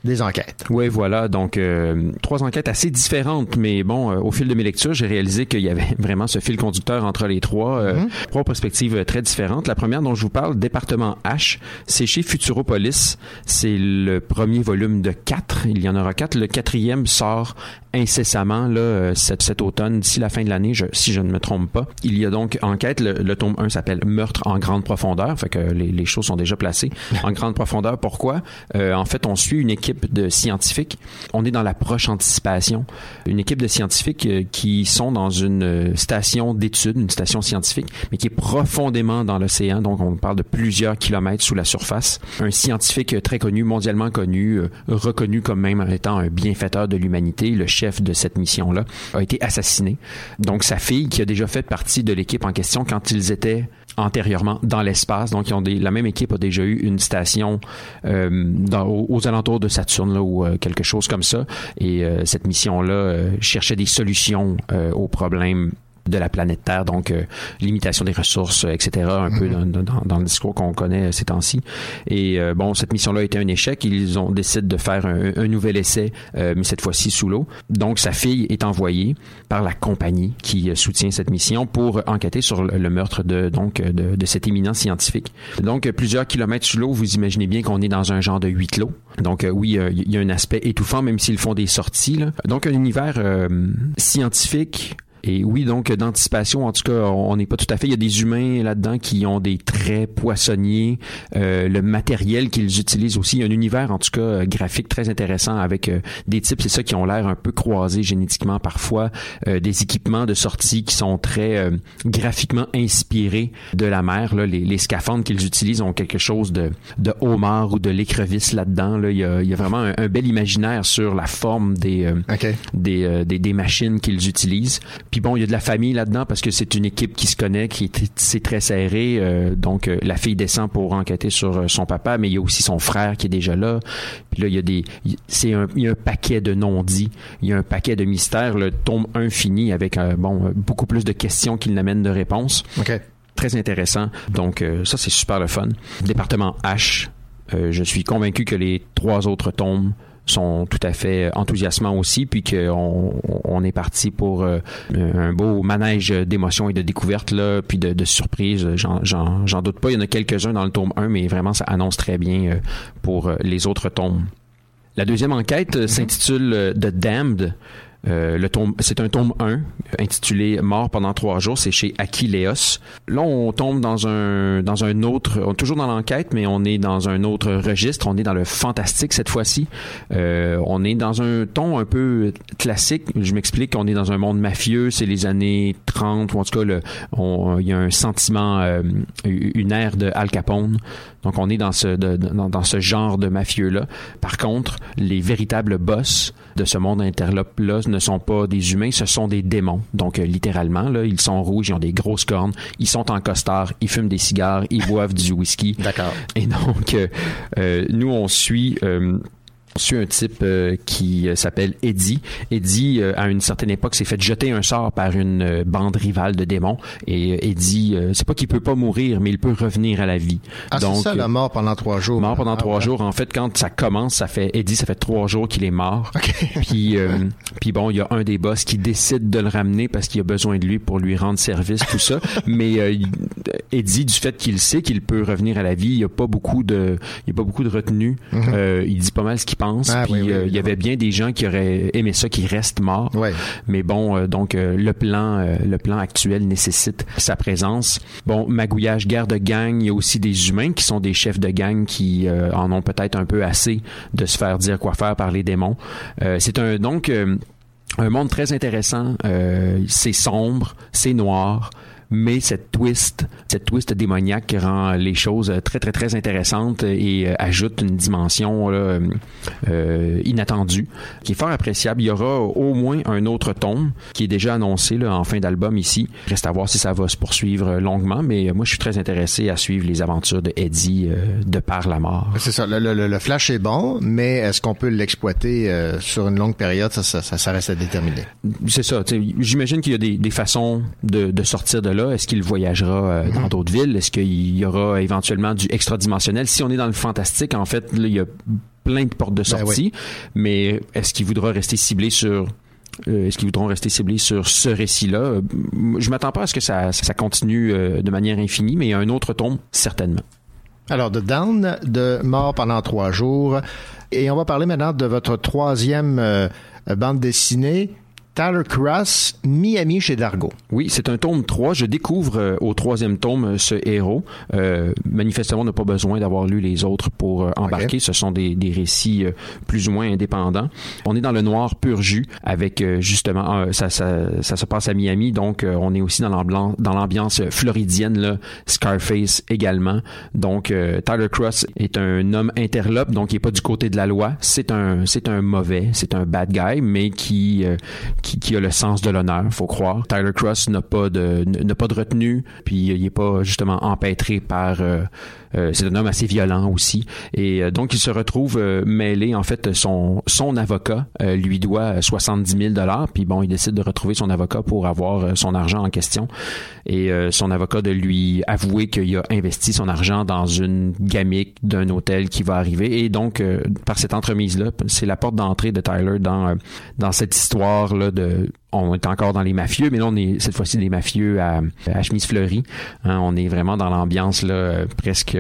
Speaker 2: des enquêtes.
Speaker 19: Oui, voilà. Donc, euh, trois enquêtes assez différentes, mais bon, euh, au fil de mes lectures, j'ai réalisé qu'il y avait vraiment ce fil conducteur entre les trois, euh, trois perspectives très différentes. La première dont je vous parle, département H, c'est chez Futuropolis. C'est le premier volume de quatre. Il y en aura quatre. Le quatrième sort incessamment là cet, cet automne, d'ici la fin de l'année, je- si je ne me trompe pas. Il y a donc enquête. Le, le tome 1 s'appelle Meurtre en grande profondeur. Fait que les, les choses sont déjà placées en grande profondeur. Pourquoi? En fait, on suit une équipe de scientifiques. On est dans l'approche anticipation. Une équipe de scientifiques euh, qui sont dans une euh, station d'études, une station scientifique, mais qui est profondément dans l'océan. Donc, on parle de plusieurs kilomètres sous la surface. Un scientifique très connu, mondialement connu, euh, reconnu comme même étant un bienfaiteur de l'humanité, le chef de cette mission-là, a été assassiné. Donc, sa fille, qui a déjà fait partie de l'équipe en question quand ils étaient antérieurement dans l'espace. Donc, ils la même équipe a déjà eu une station euh, aux, alentours de Saturne là, ou euh, quelque chose comme ça. Et euh, cette mission-là cherchait des solutions aux problèmes de la planète Terre, donc euh, limitation des ressources, euh, etc., un peu dans, dans- dans le discours qu'on connaît euh, ces temps-ci. Et euh, bon, cette mission-là a été un échec. Ils ont décidé de faire un, un nouvel essai, euh, mais cette fois-ci sous l'eau. Donc, sa fille est envoyée par la compagnie qui euh, soutient cette mission pour enquêter sur le, meurtre de donc de, de cet éminent scientifique. Donc, plusieurs kilomètres sous l'eau, vous imaginez bien qu'on est dans un genre de huis clos. Donc, euh, oui, il y a un aspect étouffant, même s'ils font des sorties. là. Donc, un univers euh, scientifique et oui, donc d'anticipation, en tout cas, on n'est pas tout à fait. Il y a des humains là-dedans qui ont des traits poissonniers, euh, le matériel qu'ils utilisent aussi, un univers en tout cas euh, graphique très intéressant avec euh, des types, c'est ça, qui ont l'air un peu croisés génétiquement parfois, euh, des équipements de sortie qui sont très euh, graphiquement inspirés de la mer. Là. Les, les scaphandres qu'ils utilisent ont quelque chose de, de homard ou de l'écrevisse là-dedans. Là. Il, y a, il y a vraiment un, un bel imaginaire sur la forme des, euh, des, euh, des, des machines qu'ils utilisent. Puis bon, il y a de la famille là-dedans parce que c'est une équipe qui se connaît, qui est c'est très serré. euh, donc euh, la fille descend pour enquêter sur euh, son papa, mais il y a aussi son frère qui est déjà là. Puis là, il y a des, c'est un, il y a un paquet de non-dits, il y a un paquet de mystères. Le tome 1 fini avec euh, bon beaucoup plus de questions qu'il n'amène de réponses. Très intéressant. Donc euh, ça c'est super le fun. Département H. je suis convaincu que les trois autres tomes sont tout à fait enthousiasmants aussi, puis qu'on on est parti pour euh, un beau manège d'émotions et de découvertes, là, puis de, surprises. J'en- doute pas. Il y en a quelques-uns dans le tome 1, mais vraiment, ça annonce très bien euh, pour euh, les autres tomes. La deuxième enquête s'intitule The Damned. Euh, le tome, c'est un tome 1 intitulé Mort pendant trois jours. C'est chez Aquileos. Là, on tombe dans un dans un autre, on toujours dans l'enquête, mais on est dans un autre registre. On est dans le fantastique cette fois-ci. Euh, on est dans un ton un peu classique. Je m'explique. On est dans un monde mafieux. C'est les années 30 ou en tout cas, le- on- il y a un sentiment, euh, une ère de Al Capone. Donc, on est dans ce dans ce genre de mafieux là. Par contre, les véritables boss de ce monde interlope là ne sont pas des humains, ce sont des démons. Donc, euh, littéralement, là, ils sont rouges, ils ont des grosses cornes, ils sont en costard, ils fument des cigares, ils boivent du whisky.
Speaker 2: D'accord.
Speaker 19: Et donc, euh, euh, nous, on suit. Suit un type euh, qui euh, s'appelle Eddie. Eddie, euh, à une certaine époque, s'est fait jeter un sort par une bande rivale de démons. Et Eddie, c'est pas qu'il peut pas mourir, mais il peut revenir à la vie.
Speaker 2: Ah, c'est ça, la mort pendant trois jours.
Speaker 19: Mort pendant
Speaker 2: Ah,
Speaker 19: trois
Speaker 2: ouais.
Speaker 19: jours. En fait, quand ça commence, ça fait Eddie, ça fait trois jours qu'il est mort. puis, euh, puis bon, il y a un des boss qui décide de le ramener parce qu'il a besoin de lui pour lui rendre service, tout ça. Mais Eddie, du fait qu'il sait qu'il peut revenir à la vie, il y a pas beaucoup de, il y a pas beaucoup de retenue.
Speaker 2: Mhm.
Speaker 19: Euh, il dit pas mal ce qu'il pense.
Speaker 2: Ah,
Speaker 19: puis
Speaker 2: oui, oui,
Speaker 19: euh, il y avait bien des gens qui auraient aimé ça, qui restent morts.
Speaker 2: Ouais.
Speaker 19: Mais bon, euh, donc euh, le plan, le plan actuel nécessite sa présence. Bon, magouillage, guerre de gang, il y a aussi des humains qui sont des chefs de gang qui en ont peut-être un peu assez de se faire dire quoi faire par les démons. C'est un donc un monde très intéressant. C'est sombre, c'est noir. Mais cette twist, cette twist démoniaque rend les choses très très très intéressantes et euh, ajoute une dimension là, euh, euh, inattendue qui est fort appréciable. Il y aura au moins un autre tome qui est déjà annoncé là, en fin d'album ici. Reste à voir si ça va se poursuivre longuement, mais moi je suis très intéressé à suivre les aventures de Eddie euh, de par la mort.
Speaker 2: C'est ça. Le, le- le flash est bon, mais est-ce qu'on peut l'exploiter euh, sur une longue période? Ça, ça, ça, ça reste à déterminer.
Speaker 19: C'est ça. J'imagine qu'il y a des, des façons de, de sortir de là. Est-ce qu'il voyagera euh, dans d'autres villes? Est-ce qu'il y aura éventuellement du extra-dimensionnel? Si on est dans le fantastique, en fait, là, il y a plein de portes de
Speaker 2: Ben
Speaker 19: sortie. Mais est-ce qu'il voudra rester ciblé sur... euh, Est-ce qu'ils voudront rester ciblés sur ce récit-là? Euh, Je m'attends pas à ce que ça, ça continue euh, de manière infinie, mais il y a un autre tome, certainement.
Speaker 2: Alors, de Down, de Mort pendant trois jours. Et on va parler maintenant de votre troisième bande dessinée, Tyler Cross, Miami chez Dargo.
Speaker 19: Oui, c'est un tome 3. Je découvre euh, au troisième tome euh, ce héros. Euh, manifestement, on n'a pas besoin d'avoir lu les autres pour euh, embarquer. Ce sont des, des récits plus ou moins indépendants. On est dans le noir pur jus avec justement, ça, ça, ça se passe à Miami, donc on est aussi dans l'ambiance, floridienne, là, Scarface également. Donc euh, Tyler Cross est un homme interlope, donc il n'est pas du côté de la loi. C'est un, c'est un mauvais, c'est un bad guy, mais qui, euh, qui, qui a le sens de l'honneur, faut croire. Tyler Cross n'a pas de, n'a pas de retenue, puis il n'est pas justement empêtré par. euh, c'est un homme assez violent aussi, et euh, donc il se retrouve euh, mêlé. En fait, son son avocat euh, lui doit 70 000 dollars, puis bon, il décide de retrouver son avocat pour avoir euh, son argent en question, et euh, son avocat de lui avouer qu'il a investi son argent dans une gamique d'un hôtel qui va arriver, et donc euh, par cette entremise là, c'est la porte d'entrée de Tyler dans euh, dans cette histoire là de on est encore dans les mafieux, mais là on est cette fois-ci des mafieux à, à chemise fleurie. Hein, on est vraiment dans l'ambiance là euh, presque.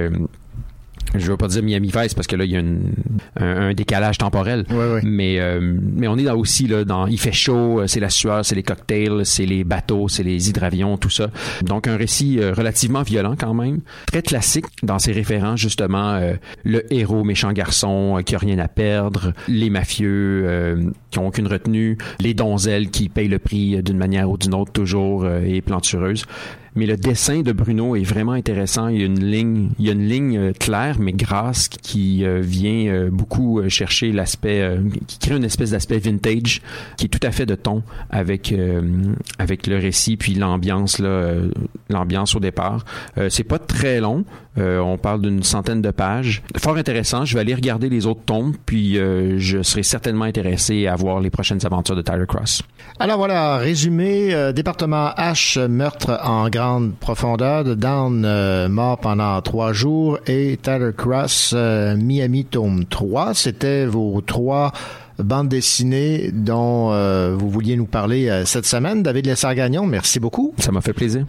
Speaker 19: Je veux pas dire Miami Vice parce que là il y a une- un, un décalage temporel. Mais euh, mais on est là aussi là dans il fait chaud, euh, c'est la sueur, c'est les cocktails, c'est les bateaux, c'est les hydravions, tout ça. Donc un récit euh, relativement violent quand même, très classique dans ses références justement euh, le héros méchant garçon euh, qui a rien à perdre, les mafieux euh, qui ont aucune retenue, les donzelles qui payent le prix d'une manière ou d'une autre toujours euh, et plantureuse. Mais le dessin de Bruno est vraiment intéressant. Il y a une ligne, il y a une ligne euh, claire mais grasse qui euh, vient euh, beaucoup chercher l'aspect, qui crée une espèce d'aspect vintage qui est tout à fait de ton avec avec le récit puis l'ambiance là, l'ambiance au départ. C'est pas très long. On parle d'une centaine de pages. Fort intéressant. Je vais aller regarder les autres tomes puis je serai certainement intéressé à voir les prochaines aventures de Tyler Cross.
Speaker 2: Alors voilà, résumé, département H, meurtre en grande Profondeur, de Down euh, mort pendant trois jours et Tyler Cross euh, Miami Tome 3. C'était vos trois bandes dessinées dont euh, vous vouliez nous parler cette semaine. David Lessard-Gagnon, merci beaucoup.
Speaker 19: Ça m'a fait plaisir.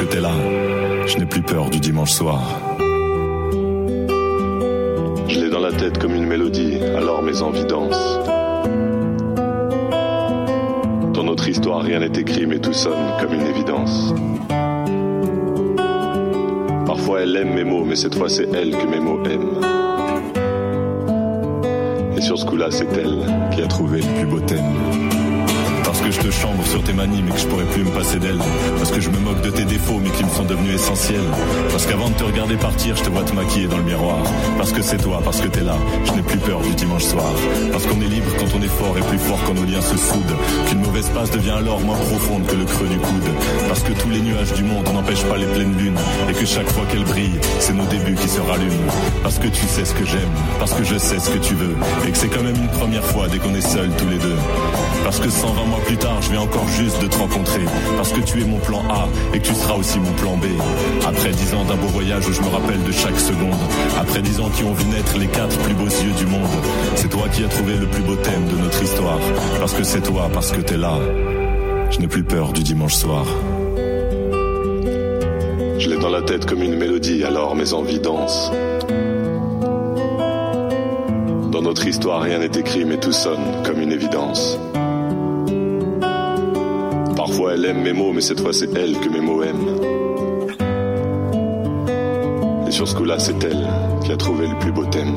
Speaker 20: Que t'es là. Je n'ai plus peur du dimanche soir. Je
Speaker 21: l'ai dans la tête comme une mélodie, alors mes envies dansent. Dans notre histoire, rien n'est écrit, mais tout sonne comme une évidence. Parfois elle aime mes mots, mais cette fois c'est elle que mes mots aiment. Et sur ce coup-là, c'est elle qui a trouvé le plus beau thème.
Speaker 20: Chambre sur tes manies mais que je pourrais plus me passer d'elle. Parce que je me moque de tes défauts mais qui me sont devenus essentiels. Parce qu'avant de te regarder partir, je te vois te maquiller dans le miroir. Parce que c'est toi, parce que t'es là, je n'ai plus peur du dimanche soir. Parce qu'on est libre quand on est fort et plus fort quand nos liens se soudent. Qu'une mauvaise passe devient alors moins profonde que le creux du coude. Parce que tous les nuages du monde n'empêchent pas les pleines lunes. Et que chaque fois qu'elles brillent, c'est nos débuts qui se rallument. Parce que tu sais ce que j'aime, parce que je sais ce que tu veux. Et que c'est quand même une première fois dès qu'on est seuls tous les deux. Parce que 120 mois plus tard, je viens encore juste de te rencontrer. Parce que tu es mon plan A et que tu seras aussi mon plan B. Après dix ans d'un beau voyage où je me rappelle de chaque seconde. Après dix ans qui ont vu naître les quatre plus beaux yeux du monde. C'est toi qui as trouvé le plus beau thème de notre histoire. Parce que c'est toi, parce que t'es là. Je n'ai plus peur du dimanche soir.
Speaker 21: Je l'ai dans la tête comme une mélodie, alors mes envies dansent. Dans notre histoire, rien n'est écrit, mais tout sonne comme une évidence. Elle aime mes mots, mais cette fois c'est elle que mes mots aiment. Et sur ce coup-là, c'est elle qui a trouvé le plus beau thème.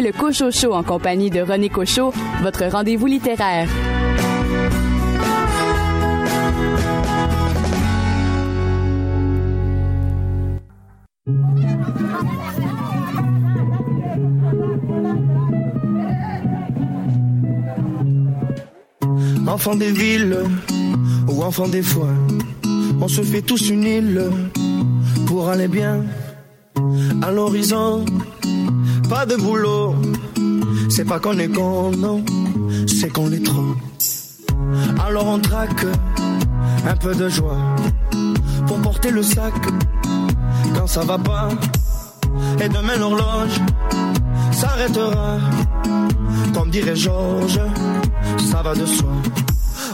Speaker 1: Le Cocho Show en compagnie de René Cocho, votre rendez-vous littéraire.
Speaker 22: Enfant des villes ou enfant des foins, on se fait tous une île pour aller bien à l'horizon. Pas de boulot, c'est pas qu'on est con, non, c'est qu'on est trop. Alors on traque un peu de joie pour porter le sac quand ça va pas. Et demain l'horloge s'arrêtera. Comme dirait Georges, ça va de soi.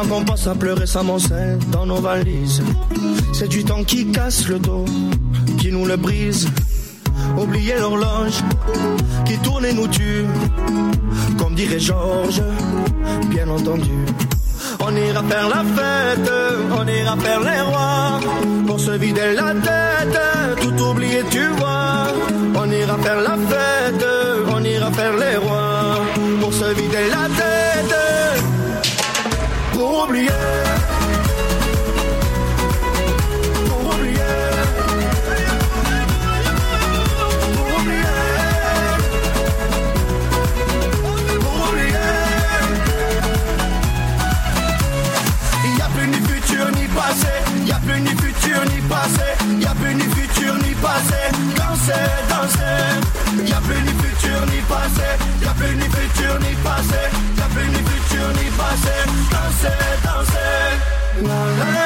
Speaker 22: Temps qu'on passe à pleurer mon sein dans nos valises, c'est du temps qui casse le dos, qui nous le brise. Oublier l'horloge qui tourne et nous tue, comme dirait Georges, bien entendu. On ira faire la fête, on ira faire les rois, pour se vider la tête, tout oublier, tu vois. On ira faire la fête, on ira faire les rois, pour se vider la tête, pour oublier. Pour oublier. Pour oublier. Pour oublier. A plus ni futur ni passé, il n'y a plus ni futur ni passé, il a plus ni futur ni passé. Danser, danser, il n'y a plus ni futur ni passé, la la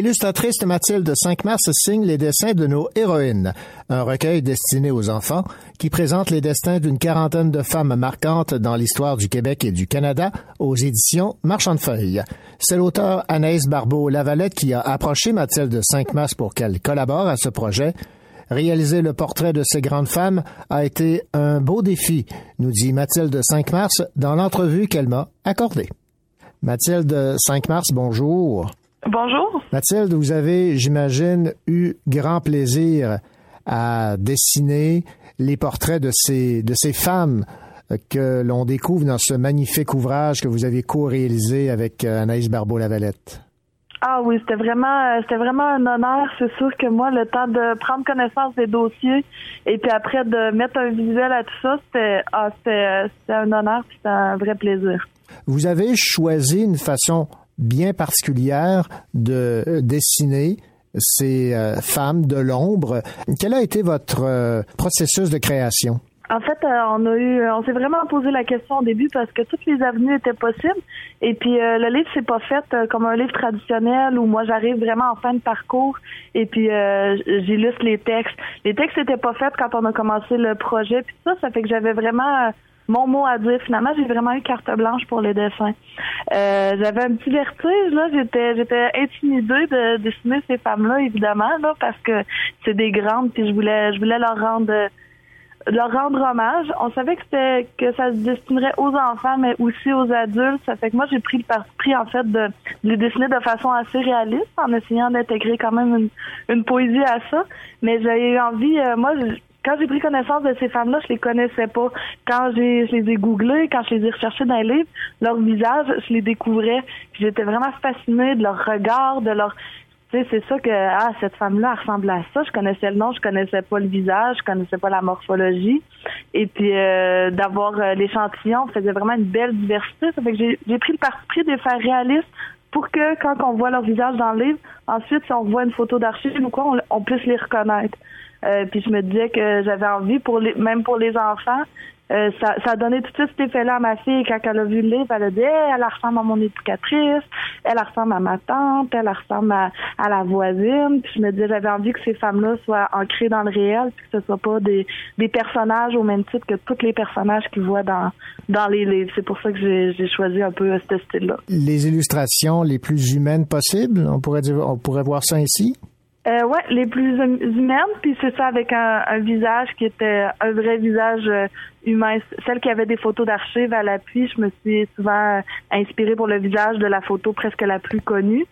Speaker 2: L'illustratrice Mathilde 5 mars signe les dessins de nos héroïnes, un recueil destiné aux enfants qui présente les destins d'une quarantaine de femmes marquantes dans l'histoire du Québec et du Canada aux éditions Marchand de Feuilles. C'est l'auteur Anaïs Barbeau-Lavalette qui a approché Mathilde 5 mars pour qu'elle collabore à ce projet. Réaliser le portrait de ces grandes femmes a été un beau défi, nous dit Mathilde 5 mars dans l'entrevue qu'elle m'a accordée. Mathilde 5 mars, bonjour.
Speaker 23: Bonjour.
Speaker 2: Mathilde, vous avez, j'imagine, eu grand plaisir à dessiner les portraits de ces, de ces femmes euh, que l'on découvre dans ce magnifique ouvrage que vous avez co-réalisé avec euh, Anaïs Barbeau-Lavalette.
Speaker 23: Ah oui, c'était vraiment, c'était vraiment un honneur. C'est sûr que moi, le temps de prendre connaissance des dossiers et puis après de mettre un visuel à tout ça, c'était, ah, c'était, euh, c'était un honneur, puis c'était un vrai plaisir.
Speaker 2: Vous avez choisi une façon bien particulière de dessiner ces euh, femmes de l'ombre. Quel a été votre euh, processus de création?
Speaker 23: En fait, euh, on a eu, on s'est vraiment posé la question au début parce que toutes les avenues étaient possibles. Et puis le livre c'est pas fait comme un livre traditionnel où moi j'arrive vraiment en fin de parcours et puis j'illustre les textes. Les textes étaient pas faits quand on a commencé le projet. Puis ça, ça fait que j'avais vraiment mon mot à dire. Finalement, j'ai vraiment eu carte blanche pour les dessins. Euh, j'avais un petit vertige là. J'étais, j'étais intimidée de dessiner ces femmes-là, évidemment, parce que c'est des grandes. Puis je voulais, je voulais leur rendre leur rendre hommage. On savait que c'était que ça se destinerait aux enfants, mais aussi aux adultes. Ça fait que moi j'ai pris le parti pris en fait de, de les dessiner de façon assez réaliste, en essayant d'intégrer quand même une, une poésie à ça. Mais eu envie, euh, moi, quand j'ai pris connaissance de ces femmes-là, je les connaissais pas. Quand je les ai googlées, quand je les ai recherchées dans les livres, leur visage, je les découvrais. Puis J'étais vraiment fascinée de leur regard, de leur tu sais, c'est ça que ah cette femme-là ressemble à ça. Je connaissais le nom, je connaissais pas le visage, je connaissais pas la morphologie. Et puis euh, d'avoir euh, l'échantillon faisait vraiment une belle diversité. Ça fait que j'ai pris le parti pris de les faire réalistes pour que quand on voit leur visage dans le livre, ensuite si on voit une photo d'archive ou quoi, on puisse les reconnaître. Euh, puis je me disais que j'avais envie pour les même pour les enfants. euh, ça, ça a tout de suite cet effet-là à ma fille quand elle a vu le livre. Elle a dit Hey, elle ressemble à mon éducatrice, elle ressemble à ma tante, elle ressemble à, à la voisine. Puis je me disais j'avais envie que ces femmes-là soient ancrées dans le réel, puis que ce soit pas des, des personnages au même titre que tous les personnages qu'ils voient dans dans les livres. C'est pour ça que j'ai choisi un peu euh, ce style-là.
Speaker 2: Les illustrations les plus humaines possibles, on pourrait dire, on pourrait voir ça ainsi?
Speaker 23: Euh, ouais, les plus hum- humaines, puis c'est ça avec un, un visage qui était un vrai visage euh, humain. Celle qui avait des photos d'archives à l'appui, je me suis souvent euh, inspirée pour le visage de la photo presque la plus connue.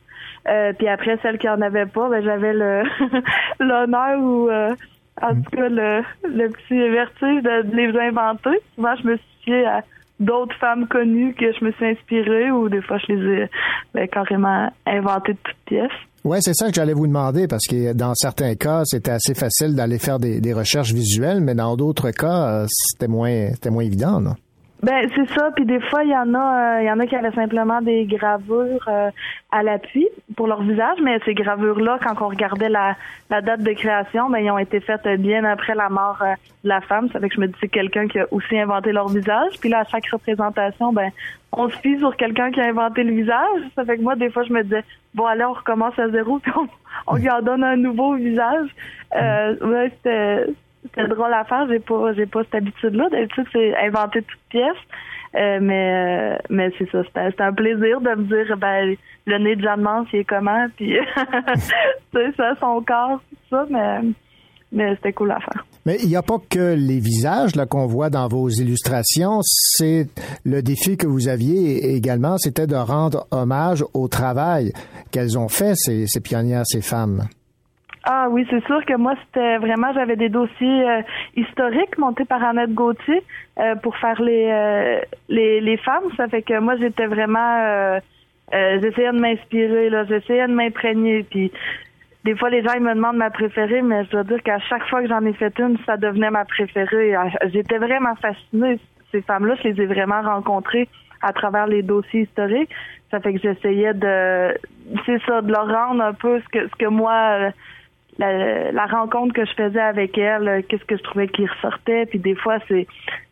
Speaker 23: Euh, puis après, celle qui en avait pas, ben, j'avais le l'honneur ou euh, en tout cas le, le petit vertige de, de les inventer. Souvent, je me à d'autres femmes connues que je me suis inspirée ou des fois je les ai ben, carrément inventées de toutes pièces.
Speaker 2: Ouais, c'est ça que j'allais vous demander parce que dans certains cas, c'était assez facile d'aller faire des, des recherches visuelles, mais dans d'autres cas, euh, c'était moins, c'était moins évident. Non?
Speaker 23: Ben c'est ça, puis des fois il y en a, euh, il y en a qui avaient simplement des gravures euh, à l'appui pour leur visage, mais ces gravures là, quand on regardait la, la date de création, ben ils ont été faites bien après la mort euh, de la femme. Ça fait que je me dis c'est quelqu'un qui a aussi inventé leur visage. Puis là à chaque représentation, ben on se fie sur quelqu'un qui a inventé le visage. Ça fait que moi des fois je me disais bon allez on recommence à zéro puis on, on lui en donne un nouveau visage. Euh, ouais, c'était c'était drôle à faire. J'ai pas, j'ai pas cette habitude-là. D'habitude, c'est inventer toute pièce. Euh, mais euh, mais c'est ça, c'était, un plaisir de me dire ben le nez de Jeanne Mance, il est comment, puis sais ça, son corps, tout ça, mais mais c'était cool à faire.
Speaker 2: Mais il n'y a pas que les visages là qu'on voit dans vos illustrations. C'est le défi que vous aviez également, c'était de rendre hommage au travail qu'elles ont fait ces, ces pionnières, ces femmes.
Speaker 23: Ah oui, c'est sûr que moi, c'était vraiment, j'avais des dossiers euh, historiques montés par Annette Gauthier euh, pour faire les, euh, les les femmes. Ça fait que moi, j'étais vraiment, euh, euh, j'essayais de m'inspirer, là, j'essayais de m'imprégner. Puis des fois, les gens ils me demandent ma préférée, mais je dois dire qu'à chaque fois que j'en ai fait une, ça devenait ma préférée. J'étais vraiment fascinée. Ces femmes-là, je les ai vraiment rencontrées à travers les dossiers historiques. Ça fait que j'essayais de, c'est ça, de leur rendre un peu ce que ce que moi. Euh, la, la rencontre que je faisais avec elle, euh, qu'est-ce que je trouvais qui ressortait. Puis des fois, c'est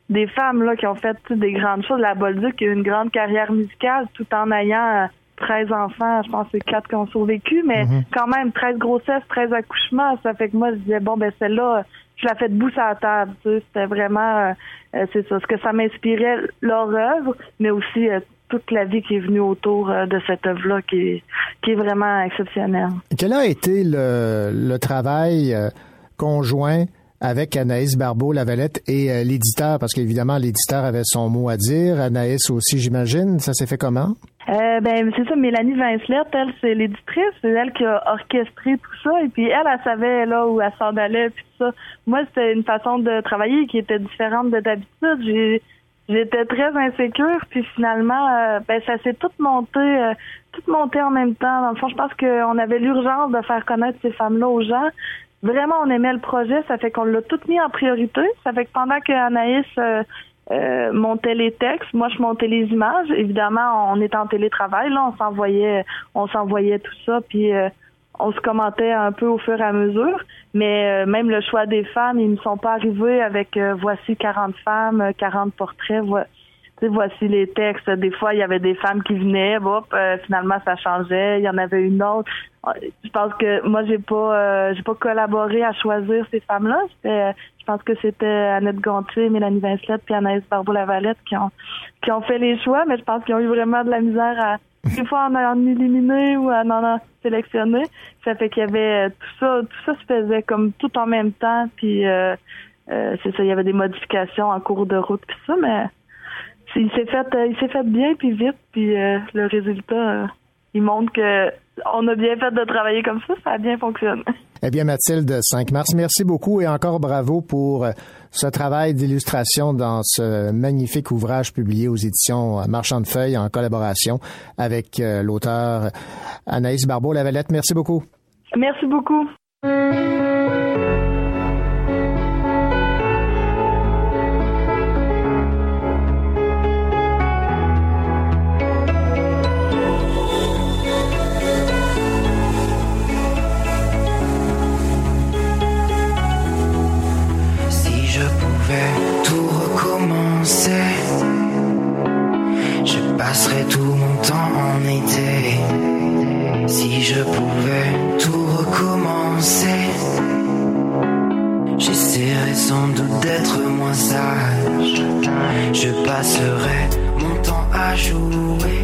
Speaker 23: des femmes là qui ont fait des grandes choses. La Bolduc qui a eu une grande carrière musicale tout en ayant euh, 13 enfants. Je pense que c'est quatre qui ont survécu, mais quand même 13 grossesses, 13 accouchements. Ça fait que moi, je disais, bon, ben celle-là, je la fais debout sur la table. Tu sais, C'était vraiment, euh, euh, c'est ça, ce que ça m'inspirait, leur œuvre, mais aussi euh, toute la vie qui est venue autour euh, de cette œuvre-là qui est, qui est vraiment exceptionnelle.
Speaker 2: Quel a été le, le travail euh, conjoint avec Anaïs Barbeau-Lavalette et euh, l'éditeur? Parce qu'évidemment, l'éditeur avait son mot à dire. Anaïs aussi, j'imagine. Ça s'est fait comment?
Speaker 23: Euh, ben c'est ça, Mélanie Vincelette, elle, c'est l'éditrice, c'est elle qui a orchestré tout ça, et puis elle, elle savait là où elle s'en allait, puis tout ça. Moi, c'était une façon de travailler qui était différente de d'habitude. J'ai j'étais très insécure, puis finalement, euh, ben ça s'est tout monté, euh, tout monté en même temps. Dans le fond, je pense qu'on avait l'urgence de faire connaître ces femmes-là aux gens. Vraiment, on aimait le projet, ça fait qu'on l'a tout mis en priorité. Ça fait que pendant que Anaïs euh, euh, montait les textes, moi je montais les images. Évidemment, on était en télétravail, là, on s'envoyait, on s'envoyait tout ça, puis euh, on se commentait un peu au fur et à mesure. Mais euh, même le choix des femmes, ils ne sont pas arrivés avec euh, voici 40 femmes, euh, 40 portraits. vo- tu sais, voici les textes. Des fois, il y avait des femmes qui venaient, hop, euh, finalement ça changeait. Il y en avait une autre. Euh, Je pense que moi j'ai pas, euh, j'ai pas collaboré à choisir ces femmes-là. Euh, je pense que c'était Annette Gontier, Mélanie Vincelette, puis Anaïs Barbeau-Lavalette qui ont, qui ont fait les choix. Mais je pense qu'ils ont eu vraiment de la misère à, des fois en en éliminer ou à en en sélectionner. Ça fait qu'il y avait euh, tout ça, tout ça se faisait comme tout en même temps. Puis euh, euh, c'est ça, il y avait des modifications en cours de route puis ça, mais il s'est fait, euh, il s'est fait bien puis vite. Puis euh, le résultat, euh, il montre que on a bien fait de travailler comme ça, ça a bien fonctionné.
Speaker 2: Eh bien, Mathilde 5 mars, merci beaucoup et encore bravo pour euh, ce travail d'illustration dans ce magnifique ouvrage publié aux éditions Marchand de Feuilles en collaboration avec euh, l'auteur Anaïs Barbeau-Lavalette. Merci beaucoup.
Speaker 23: Merci beaucoup.
Speaker 7: Passerais tout mon temps en été. Si je pouvais tout recommencer, j'essaierais sans doute d'être moins sage. Je passerais mon temps à jouer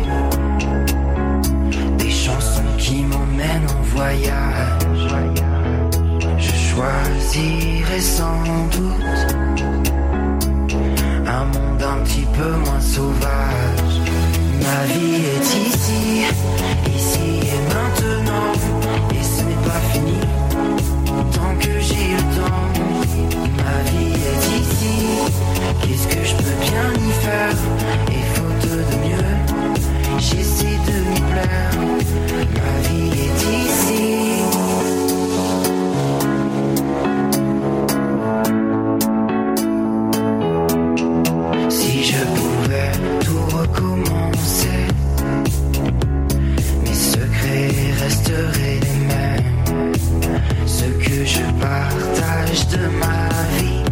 Speaker 7: des chansons qui m'emmènent en voyage. Je choisirais sans doute un monde un petit peu moins sauvage. Ma vie est ici, ici et maintenant, et ce n'est pas fini tant que j'ai le temps. Ma vie est ici, qu'est-ce que je peux bien y faire? Et faute de mieux, j'essaie de m'y plaire. Ma vie est ici. je partage de ma vie.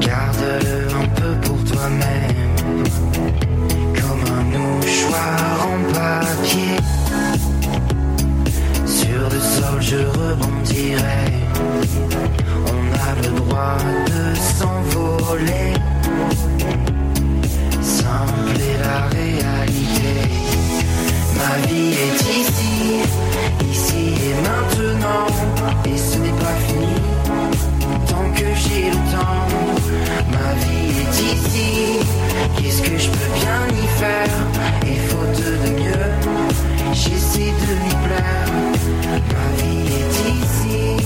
Speaker 7: Garde-le un peu pour toi-même, comme un mouchoir en papier. Sur le sol, je rebondirai. On a le droit de s'envoler. Et ce n'est pas fini, tant que j'ai le temps. Ma vie est ici, qu'est-ce que je peux bien y faire? Et faute de mieux, j'essaie de m'y plaire. Ma vie est ici.